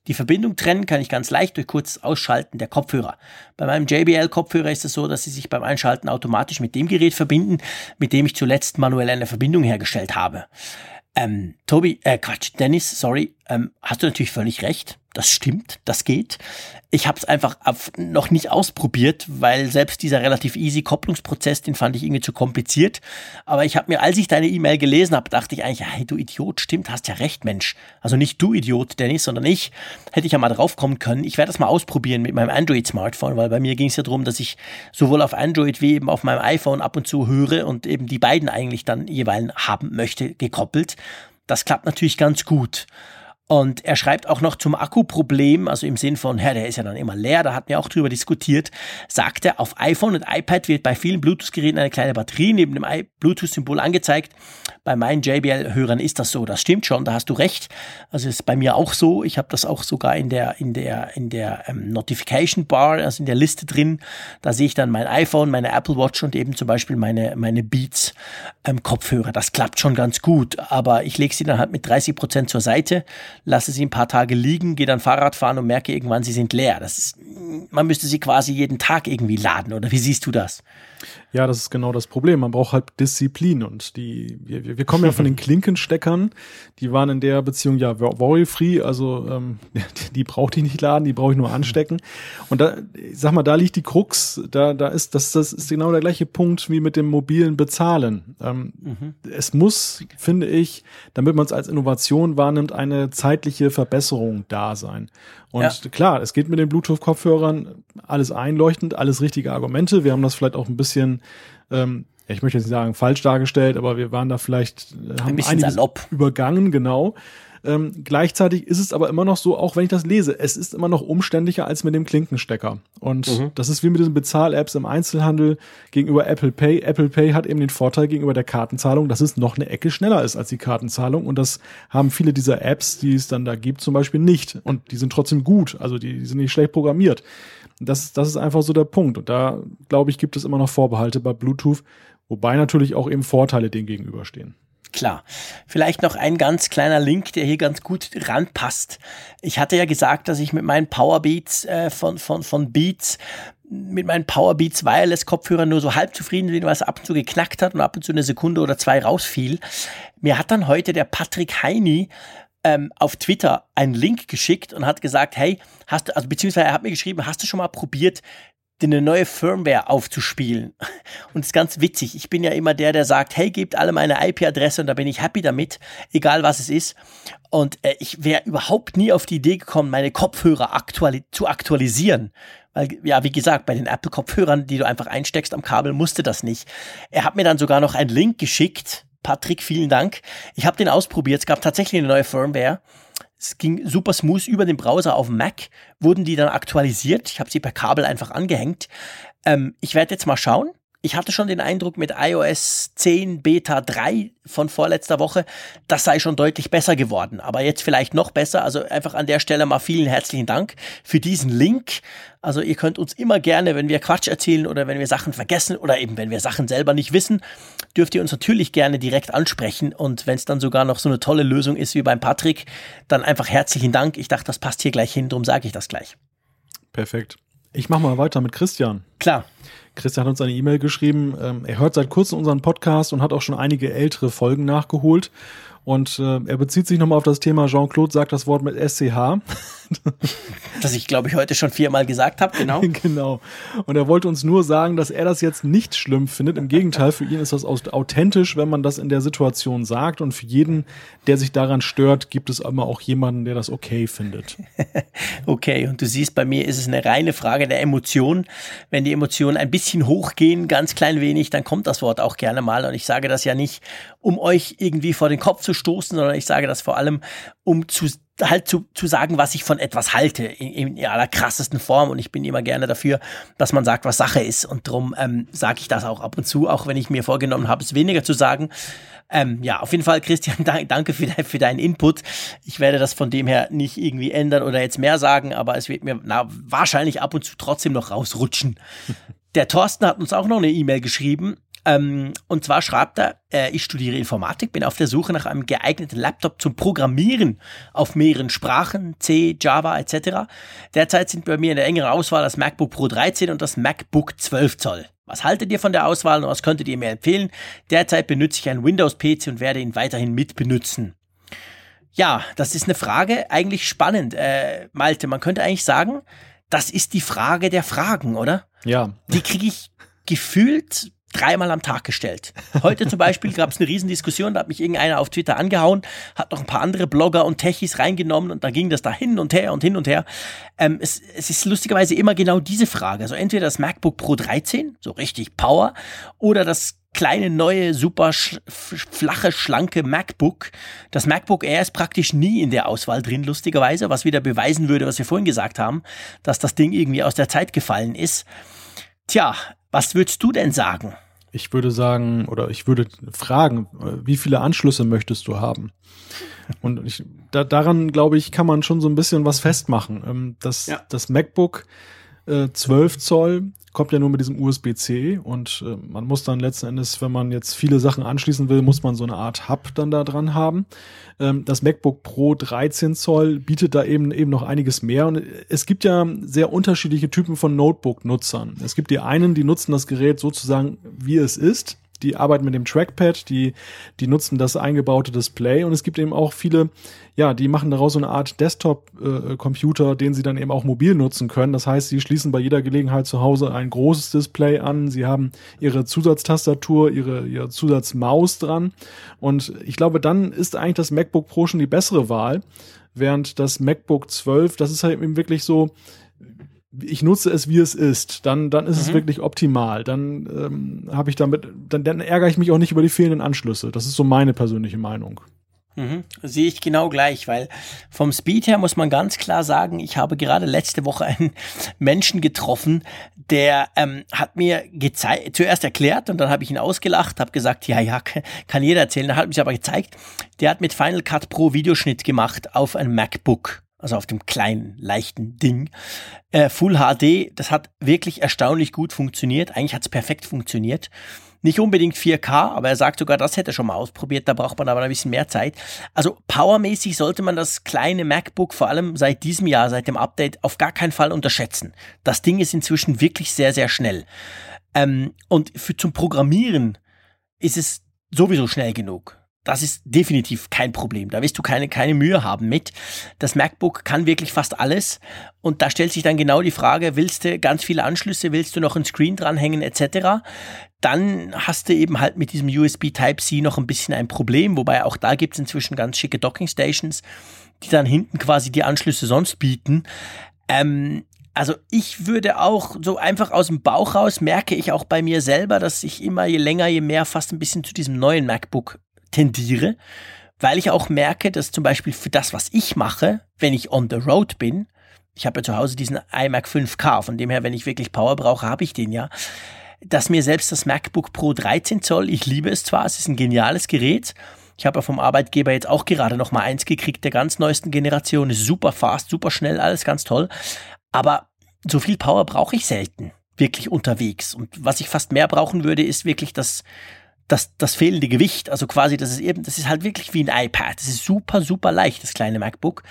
Die Verbindung trennen kann ich ganz leicht durch kurzes Ausschalten der Kopfhörer. Bei meinem JBL-Kopfhörer ist es so, dass sie sich beim Einschalten automatisch mit dem Gerät verbinden, mit dem ich zuletzt manuell eine Verbindung hergestellt habe. Ähm, Tobi, äh, Quatsch, Dennis, sorry, ähm, hast du natürlich völlig recht. Das stimmt, das geht. Ich habe es einfach noch nicht ausprobiert, weil selbst dieser relativ easy Kopplungsprozess, den fand ich irgendwie zu kompliziert. Aber ich habe mir, als ich deine E-Mail gelesen habe, dachte ich eigentlich, hey du Idiot, stimmt, hast ja recht, Mensch. Also nicht du Idiot, Dennis, sondern ich. Hätte ich ja mal drauf kommen können. Ich werde das mal ausprobieren mit meinem Android-Smartphone, weil bei mir ging es ja darum, dass ich sowohl auf Android wie eben auf meinem iPhone ab und zu höre und eben die beiden eigentlich dann jeweils haben möchte, gekoppelt. Das klappt natürlich ganz gut. Und er schreibt auch noch zum Akkuproblem, also im Sinn von, ja, der ist ja dann immer leer, da hatten wir auch drüber diskutiert, sagt er, auf iPhone und iPad wird bei vielen Bluetooth-Geräten eine kleine Batterie neben dem Bluetooth-Symbol angezeigt. Bei meinen JBL-Hörern ist das so, das stimmt schon, da hast du recht. Also ist bei mir auch so, ich habe das auch sogar in der, in der, in der ähm, Notification Bar, also in der Liste drin. Da sehe ich dann mein iPhone, meine Apple Watch und eben zum Beispiel meine, meine Beats ähm, Kopfhörer. Das klappt schon ganz gut, aber ich lege sie dann halt mit 30 Prozent zur Seite, lasse sie ein paar Tage liegen, gehe dann Fahrrad fahren und merke irgendwann, sie sind leer. Das ist, man müsste sie quasi jeden Tag irgendwie laden, oder wie siehst du das? Ja, das ist genau das Problem. Man braucht halt Disziplin und die, wir, wir kommen ja von den Klinkensteckern, die waren in der Beziehung ja worry-free, also ähm, die, die braucht ich nicht laden, die brauche ich nur anstecken. Und da, ich sag mal, da liegt die Krux, da, da ist, das, das ist genau der gleiche Punkt wie mit dem mobilen Bezahlen. Ähm, Es muss, finde ich, damit man es als Innovation wahrnimmt, eine zeitliche Verbesserung da sein. Und Ja. klar, es geht mit den Bluetooth-Kopfhörern alles einleuchtend, alles richtige Argumente. Wir haben das vielleicht auch ein bisschen, ähm, ich möchte jetzt nicht sagen falsch dargestellt, aber wir waren da vielleicht, äh, haben bisschen einiges salopp. übergangen, genau. Ähm, gleichzeitig ist es aber immer noch so, auch wenn ich das lese, es ist immer noch umständlicher als mit dem Klinkenstecker. Und Mhm. das ist wie mit diesen Bezahl-Apps im Einzelhandel gegenüber Apple Pay. Apple Pay hat eben den Vorteil gegenüber der Kartenzahlung, dass es noch eine Ecke schneller ist als die Kartenzahlung. Und das haben viele dieser Apps, die es dann da gibt, zum Beispiel nicht. Und die sind trotzdem gut. Also die, die sind nicht schlecht programmiert. Das, das ist einfach so der Punkt. Und da, glaube ich, gibt es immer noch Vorbehalte bei Bluetooth, wobei natürlich auch eben Vorteile dem gegenüberstehen. Klar. Vielleicht noch ein ganz kleiner Link, der hier ganz gut ranpasst. Ich hatte ja gesagt, dass ich mit meinen Powerbeats äh, von, von, von Beats mit meinen Powerbeats Wireless Kopfhörern nur so halb zufrieden bin, weil es ab und zu geknackt hat und ab und zu eine Sekunde oder zwei rausfiel. Mir hat dann heute der Patrick Heini ähm, auf Twitter einen Link geschickt und hat gesagt, hey, hast du, also beziehungsweise er hat mir geschrieben, hast du schon mal probiert, eine neue Firmware aufzuspielen. Und es ist ganz witzig. Ich bin ja immer der, der sagt, hey, gebt alle meine IP-Adresse und da bin ich happy damit, egal was es ist. Und äh, ich wäre überhaupt nie auf die Idee gekommen, meine Kopfhörer aktuali zu aktualisieren. Weil, ja, wie gesagt, bei den Apple-Kopfhörern, die du einfach einsteckst am Kabel, musste das nicht. Er hat mir dann sogar noch einen Link geschickt. Patrick, vielen Dank. Ich habe den ausprobiert. Es gab tatsächlich eine neue Firmware. Es ging super smooth über den Browser auf Mac, wurden die dann aktualisiert. Ich habe sie per Kabel einfach angehängt. Ähm, ich werde jetzt mal schauen. Ich hatte schon den Eindruck mit iOS 10 Beta 3 von vorletzter Woche, das sei schon deutlich besser geworden. Aber jetzt vielleicht noch besser. Also einfach an der Stelle mal vielen herzlichen Dank für diesen Link. Also ihr könnt uns immer gerne, wenn wir Quatsch erzählen oder wenn wir Sachen vergessen oder eben wenn wir Sachen selber nicht wissen, dürft ihr uns natürlich gerne direkt ansprechen. Und wenn es dann sogar noch so eine tolle Lösung ist wie beim Patrick, dann einfach herzlichen Dank. Ich dachte, das passt hier gleich hin, darum sage ich das gleich. Perfekt. Ich mache mal weiter mit Christian. Klar. Christian hat uns eine E-Mail geschrieben. Ähm, er hört seit kurzem unseren Podcast und hat auch schon einige ältere Folgen nachgeholt. Und äh, er bezieht sich nochmal auf das Thema, Jean-Claude sagt das Wort mit SCH. das ich, glaube ich, heute schon viermal gesagt habe, genau. genau. Und er wollte uns nur sagen, dass er das jetzt nicht schlimm findet. Im Gegenteil, für ihn ist das authentisch, wenn man das in der Situation sagt. Und für jeden, der sich daran stört, gibt es immer auch jemanden, der das okay findet. okay, und du siehst, bei mir ist es eine reine Frage der Emotion. Wenn die Emotionen ein bisschen hochgehen, ganz klein wenig, dann kommt das Wort auch gerne mal. Und ich sage das ja nicht, um euch irgendwie vor den Kopf zu stoßen, sondern ich sage das vor allem, um zu halt zu, zu sagen, was ich von etwas halte, in, in aller krassesten Form. Und ich bin immer gerne dafür, dass man sagt, was Sache ist. Und darum ähm, sage ich das auch ab und zu, auch wenn ich mir vorgenommen habe, es weniger zu sagen. Ähm, ja, auf jeden Fall, Christian, danke für, de für deinen Input. Ich werde das von dem her nicht irgendwie ändern oder jetzt mehr sagen, aber es wird mir na, wahrscheinlich ab und zu trotzdem noch rausrutschen. Der Thorsten hat uns auch noch eine E-Mail geschrieben ähm, und zwar schreibt er, äh, ich studiere Informatik, bin auf der Suche nach einem geeigneten Laptop zum Programmieren auf mehreren Sprachen, C, Java etc. Derzeit sind bei mir in der engeren Auswahl das MacBook Pro 13 und das MacBook 12 Zoll. Was haltet ihr von der Auswahl und was könntet ihr mir empfehlen? Derzeit benutze ich einen Windows-PC und werde ihn weiterhin mitbenutzen. Ja, das ist eine Frage, eigentlich spannend. Äh, Malte, man könnte eigentlich sagen, das ist die Frage der Fragen, oder? Ja. Die kriege ich gefühlt dreimal am Tag gestellt. Heute zum Beispiel gab es eine Riesendiskussion, da hat mich irgendeiner auf Twitter angehauen, hat noch ein paar andere Blogger und Techies reingenommen und da ging das da hin und her und hin und her. Ähm, es, es ist lustigerweise immer genau diese Frage. Also entweder das MacBook Pro 13, so richtig Power, oder das kleine, neue, super sch flache, schlanke MacBook. Das MacBook Air ist praktisch nie in der Auswahl drin, lustigerweise, was wieder beweisen würde, was wir vorhin gesagt haben, dass das Ding irgendwie aus der Zeit gefallen ist. Tja, was würdest du denn sagen? Ich würde sagen, oder ich würde fragen, wie viele Anschlüsse möchtest du haben? Und ich, da, daran, glaube ich, kann man schon so ein bisschen was festmachen. Ähm, das, ja. das MacBook äh, 12 Zoll kommt ja nur mit diesem USB-C und äh, man muss dann letzten Endes, wenn man jetzt viele Sachen anschließen will, muss man so eine Art Hub dann da dran haben. Ähm, das MacBook Pro 13 Zoll bietet da eben eben noch einiges mehr und es gibt ja sehr unterschiedliche Typen von Notebook-Nutzern. Es gibt die einen, die nutzen das Gerät sozusagen wie es ist die arbeiten mit dem Trackpad, die, die nutzen das eingebaute Display. Und es gibt eben auch viele, ja, die machen daraus so eine Art Desktop-Computer, den sie dann eben auch mobil nutzen können. Das heißt, sie schließen bei jeder Gelegenheit zu Hause ein großes Display an, sie haben ihre Zusatztastatur, ihre, ihre Zusatzmaus dran. Und ich glaube, dann ist eigentlich das MacBook Pro schon die bessere Wahl, während das MacBook 12, das ist halt eben wirklich so, ich nutze es, wie es ist, dann, dann ist mhm. es wirklich optimal. Dann ähm, habe ich damit, dann, dann ärgere ich mich auch nicht über die fehlenden Anschlüsse. Das ist so meine persönliche Meinung. Mhm. Sehe ich genau gleich, weil vom Speed her muss man ganz klar sagen, ich habe gerade letzte Woche einen Menschen getroffen, der ähm, hat mir gezeigt, zuerst erklärt und dann habe ich ihn ausgelacht, habe gesagt, ja, ja, kann jeder erzählen. Dann hat mich aber gezeigt, der hat mit Final Cut Pro Videoschnitt gemacht auf ein MacBook also auf dem kleinen, leichten Ding. Äh, Full HD, das hat wirklich erstaunlich gut funktioniert. Eigentlich hat es perfekt funktioniert. Nicht unbedingt 4K, aber er sagt sogar, das hätte er schon mal ausprobiert, da braucht man aber ein bisschen mehr Zeit. Also powermäßig sollte man das kleine MacBook vor allem seit diesem Jahr, seit dem Update, auf gar keinen Fall unterschätzen. Das Ding ist inzwischen wirklich sehr, sehr schnell. Ähm, und für zum Programmieren ist es sowieso schnell genug. Das ist definitiv kein Problem. Da wirst du keine, keine Mühe haben mit. Das MacBook kann wirklich fast alles. Und da stellt sich dann genau die Frage, willst du ganz viele Anschlüsse, willst du noch ein Screen dranhängen etc. Dann hast du eben halt mit diesem USB Type-C noch ein bisschen ein Problem. Wobei auch da gibt es inzwischen ganz schicke Docking Stations, die dann hinten quasi die Anschlüsse sonst bieten. Ähm, also ich würde auch so einfach aus dem Bauch raus merke ich auch bei mir selber, dass ich immer je länger, je mehr fast ein bisschen zu diesem neuen MacBook tendiere, weil ich auch merke, dass zum Beispiel für das, was ich mache, wenn ich on the road bin, ich habe ja zu Hause diesen iMac 5K, von dem her, wenn ich wirklich Power brauche, habe ich den ja, dass mir selbst das MacBook Pro 13 Zoll, ich liebe es zwar, es ist ein geniales Gerät, ich habe ja vom Arbeitgeber jetzt auch gerade noch mal eins gekriegt, der ganz neuesten Generation, ist super fast, super schnell, alles ganz toll, aber so viel Power brauche ich selten wirklich unterwegs und was ich fast mehr brauchen würde, ist wirklich das das, das fehlende Gewicht, also quasi, das ist eben, das ist halt wirklich wie ein iPad. Das ist super, super leicht, das kleine MacBook.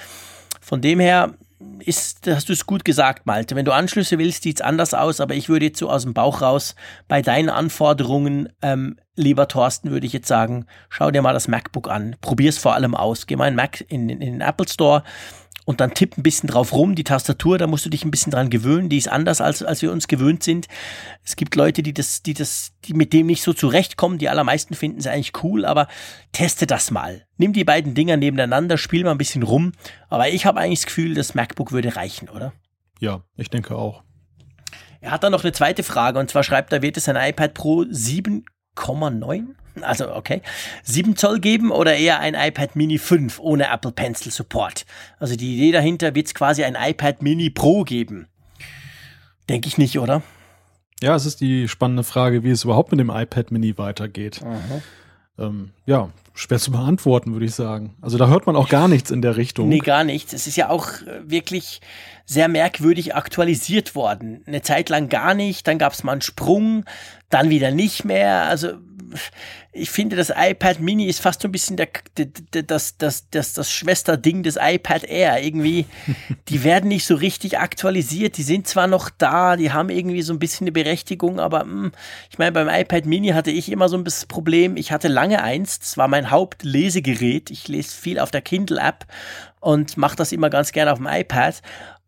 Von dem her ist, hast du es gut gesagt, Malte. Wenn du Anschlüsse willst, sieht es anders aus, aber ich würde jetzt so aus dem Bauch raus bei deinen Anforderungen, ähm, lieber Thorsten, würde ich jetzt sagen, schau dir mal das MacBook an. Probier es vor allem aus. Geh mal in, Mac, in, in den Apple Store, und dann tipp ein bisschen drauf rum. Die Tastatur, da musst du dich ein bisschen dran gewöhnen. Die ist anders, als, als wir uns gewöhnt sind. Es gibt Leute, die das, die das, die mit dem nicht so zurechtkommen. Die allermeisten finden es eigentlich cool, aber teste das mal. Nimm die beiden Dinger nebeneinander, spiel mal ein bisschen rum. Aber ich habe eigentlich das Gefühl, das MacBook würde reichen, oder? Ja, ich denke auch. Er hat dann noch eine zweite Frage und zwar schreibt er, wird es ein iPad Pro 7,9? Also okay, 7 Zoll geben oder eher ein iPad Mini 5 ohne Apple Pencil Support? Also die Idee dahinter wird es quasi ein iPad Mini Pro geben. Denke ich nicht, oder? Ja, es ist die spannende Frage, wie es überhaupt mit dem iPad Mini weitergeht. Ähm, ja, schwer zu beantworten, würde ich sagen. Also da hört man auch gar nichts in der Richtung. Nee, gar nichts. Es ist ja auch äh, wirklich sehr merkwürdig aktualisiert worden. Eine Zeit lang gar nicht, dann gab es mal einen Sprung, dann wieder nicht mehr. Also ich finde, das iPad Mini ist fast so ein bisschen der, das, das, das, das Schwesterding des iPad Air. Irgendwie, die werden nicht so richtig aktualisiert. Die sind zwar noch da, die haben irgendwie so ein bisschen eine Berechtigung, aber mh, hm, ich meine, beim iPad Mini hatte ich immer so ein bisschen Problem. Ich hatte lange eins, das war mein Hauptlesegerät. Ich lese viel auf der Kindle-App und mache das immer ganz gerne auf dem iPad.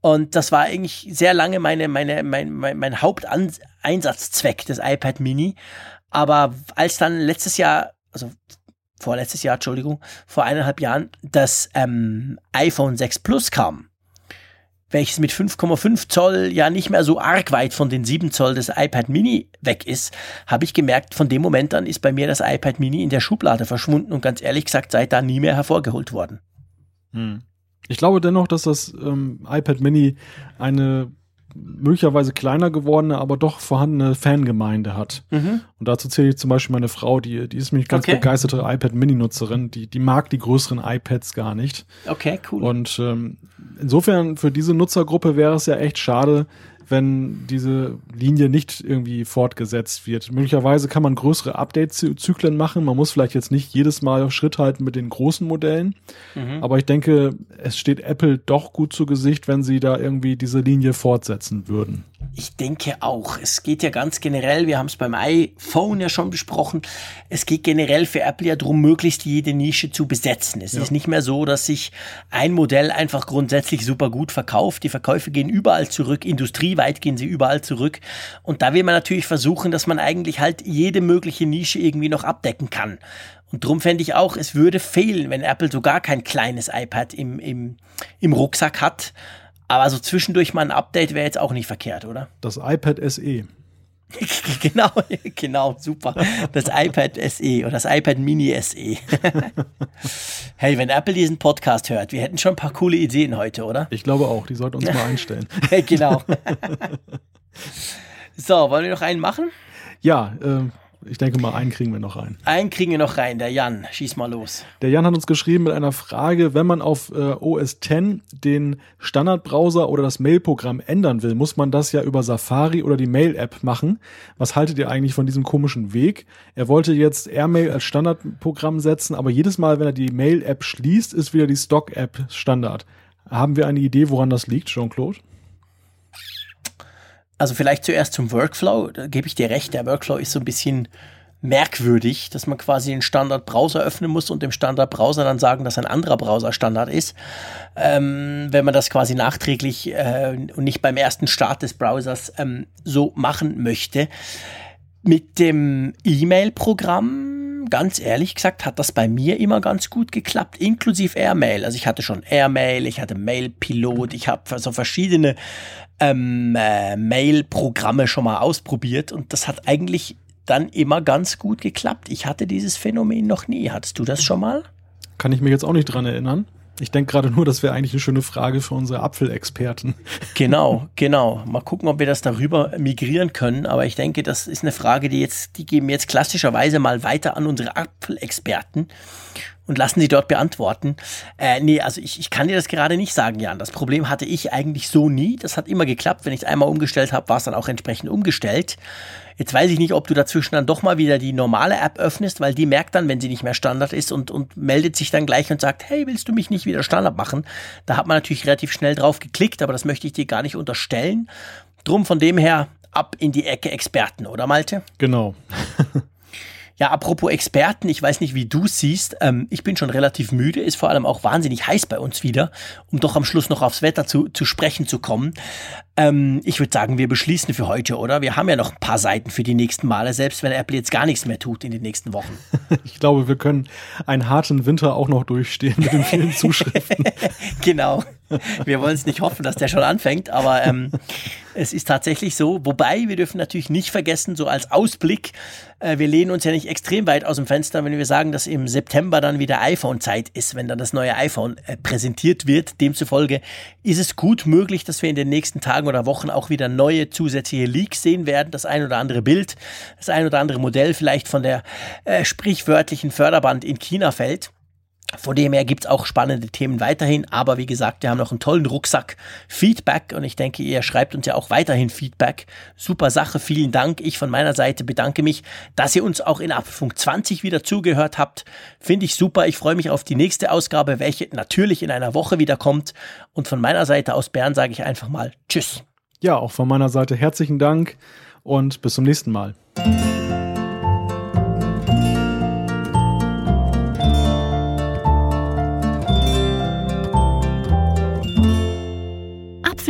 Und das war eigentlich sehr lange meine, meine, mein, mein, mein Haupteinsatzzweck des iPad Mini. Aber als dann letztes Jahr, also vorletztes Jahr, Entschuldigung, vor eineinhalb Jahren, das ähm, iPhone 6 Plus kam, welches mit 5,5 Zoll ja nicht mehr so arg weit von den 7 Zoll des iPad Mini weg ist, habe ich gemerkt, von dem Moment an ist bei mir das iPad Mini in der Schublade verschwunden und ganz ehrlich gesagt, seit da nie mehr hervorgeholt worden. Hm. Ich glaube dennoch, dass das ähm, iPad Mini eine möglicherweise kleiner gewordene, aber doch vorhandene Fangemeinde hat. Mhm. Und dazu zähle ich zum Beispiel meine Frau, die, die ist nämlich ganz okay. begeisterte iPad-Mini-Nutzerin, die, die mag die größeren iPads gar nicht. Okay, cool. Und ähm, insofern für diese Nutzergruppe wäre es ja echt schade, wenn diese Linie nicht irgendwie fortgesetzt wird. Möglicherweise kann man größere Update-Zyklen machen. Man muss vielleicht jetzt nicht jedes Mal Schritt halten mit den großen Modellen. Mhm. Aber ich denke, es steht Apple doch gut zu Gesicht, wenn sie da irgendwie diese Linie fortsetzen würden. Ich denke auch. Es geht ja ganz generell, wir haben es beim iPhone ja schon besprochen, es geht generell für Apple ja darum, möglichst jede Nische zu besetzen. Es ja. ist nicht mehr so, dass sich ein Modell einfach grundsätzlich super gut verkauft. Die Verkäufe gehen überall zurück, industrieweit gehen sie überall zurück. Und da will man natürlich versuchen, dass man eigentlich halt jede mögliche Nische irgendwie noch abdecken kann. Und darum fände ich auch, es würde fehlen, wenn Apple so gar kein kleines iPad im, im, im Rucksack hat aber so zwischendurch mal ein Update wäre jetzt auch nicht verkehrt, oder? Das iPad SE. genau, genau, super. Das iPad SE oder das iPad Mini SE. hey, wenn Apple diesen Podcast hört, wir hätten schon ein paar coole Ideen heute, oder? Ich glaube auch, die sollten uns mal einstellen. genau. so, wollen wir noch einen machen? Ja, äh, Ich denke mal, einen kriegen wir noch rein. Einen kriegen wir noch rein, der Jan. Schieß mal los. Der Jan hat uns geschrieben mit einer Frage, wenn man auf äh, OS X den Standardbrowser oder das Mail-Programm ändern will, muss man das ja über Safari oder die Mail-App machen. Was haltet ihr eigentlich von diesem komischen Weg? Er wollte jetzt Airmail als Standardprogramm setzen, aber jedes Mal, wenn er die Mail-App schließt, ist wieder die Stock-App Standard. Haben wir eine Idee, woran das liegt, Jean-Claude? Also vielleicht zuerst zum Workflow, da gebe ich dir recht, der Workflow ist so ein bisschen merkwürdig, dass man quasi den Standard-Browser öffnen muss und dem Standard-Browser dann sagen, dass ein anderer Browser Standard ist. Ähm, wenn man das quasi nachträglich äh, und nicht beim ersten Start des Browsers ähm, so machen möchte. Mit dem E-Mail-Programm, ganz ehrlich gesagt, hat das bei mir immer ganz gut geklappt, inklusive Airmail. Also ich hatte schon Airmail, ich hatte Mail-Pilot, ich habe so verschiedene ähm, äh, Mail-Programme schon mal ausprobiert und das hat eigentlich dann immer ganz gut geklappt. Ich hatte dieses Phänomen noch nie. Hattest du das schon mal? Kann ich mich jetzt auch nicht dran erinnern. Ich denke gerade nur, das wäre eigentlich eine schöne Frage für unsere Apfelexperten. Genau, genau. Mal gucken, ob wir das darüber migrieren können. Aber ich denke, das ist eine Frage, die jetzt, die geben wir jetzt klassischerweise mal weiter an unsere Apfelexperten und lassen sie dort beantworten. Äh, nee, also ich, ich kann dir das gerade nicht sagen, Jan. Das Problem hatte ich eigentlich so nie. Das hat immer geklappt. Wenn ich es einmal umgestellt habe, war es dann auch entsprechend umgestellt. Jetzt weiß ich nicht, ob du dazwischen dann doch mal wieder die normale App öffnest, weil die merkt dann, wenn sie nicht mehr Standard ist und, und meldet sich dann gleich und sagt, hey, willst du mich nicht wieder Standard machen? Da hat man natürlich relativ schnell drauf geklickt, aber das möchte ich dir gar nicht unterstellen. Drum von dem her ab in die Ecke Experten, oder Malte? Genau. Ja, apropos Experten, ich weiß nicht, wie du siehst. Ähm, ich bin schon relativ müde, ist vor allem auch wahnsinnig heiß bei uns wieder, um doch am Schluss noch aufs Wetter zu, zu sprechen zu kommen. Ähm, ich würde sagen, wir beschließen für heute, oder? Wir haben ja noch ein paar Seiten für die nächsten Male, selbst wenn Apple jetzt gar nichts mehr tut in den nächsten Wochen. Ich glaube, wir können einen harten Winter auch noch durchstehen mit den vielen Zuschriften. genau. Wir wollen es nicht hoffen, dass der schon anfängt, aber ähm, es ist tatsächlich so. Wobei, wir dürfen natürlich nicht vergessen, so als Ausblick, äh, wir lehnen uns ja nicht extrem weit aus dem Fenster, wenn wir sagen, dass im September dann wieder iPhone-Zeit ist, wenn dann das neue iPhone äh, präsentiert wird. Demzufolge ist es gut möglich, dass wir in den nächsten Tagen oder Wochen auch wieder neue zusätzliche Leaks sehen werden. Das ein oder andere Bild, das ein oder andere Modell vielleicht von der äh, sprichwörtlichen Förderband in China fällt. Von dem her gibt es auch spannende Themen weiterhin, aber wie gesagt, wir haben noch einen tollen Rucksack Feedback und ich denke, ihr schreibt uns ja auch weiterhin Feedback. Super Sache, vielen Dank. Ich von meiner Seite bedanke mich, dass ihr uns auch in Apfelfunk 20 wieder zugehört habt. Finde ich super. Ich freue mich auf die nächste Ausgabe, welche natürlich in einer Woche wieder kommt. Und von meiner Seite aus Bern sage ich einfach mal Tschüss. Ja, auch von meiner Seite herzlichen Dank und bis zum nächsten Mal.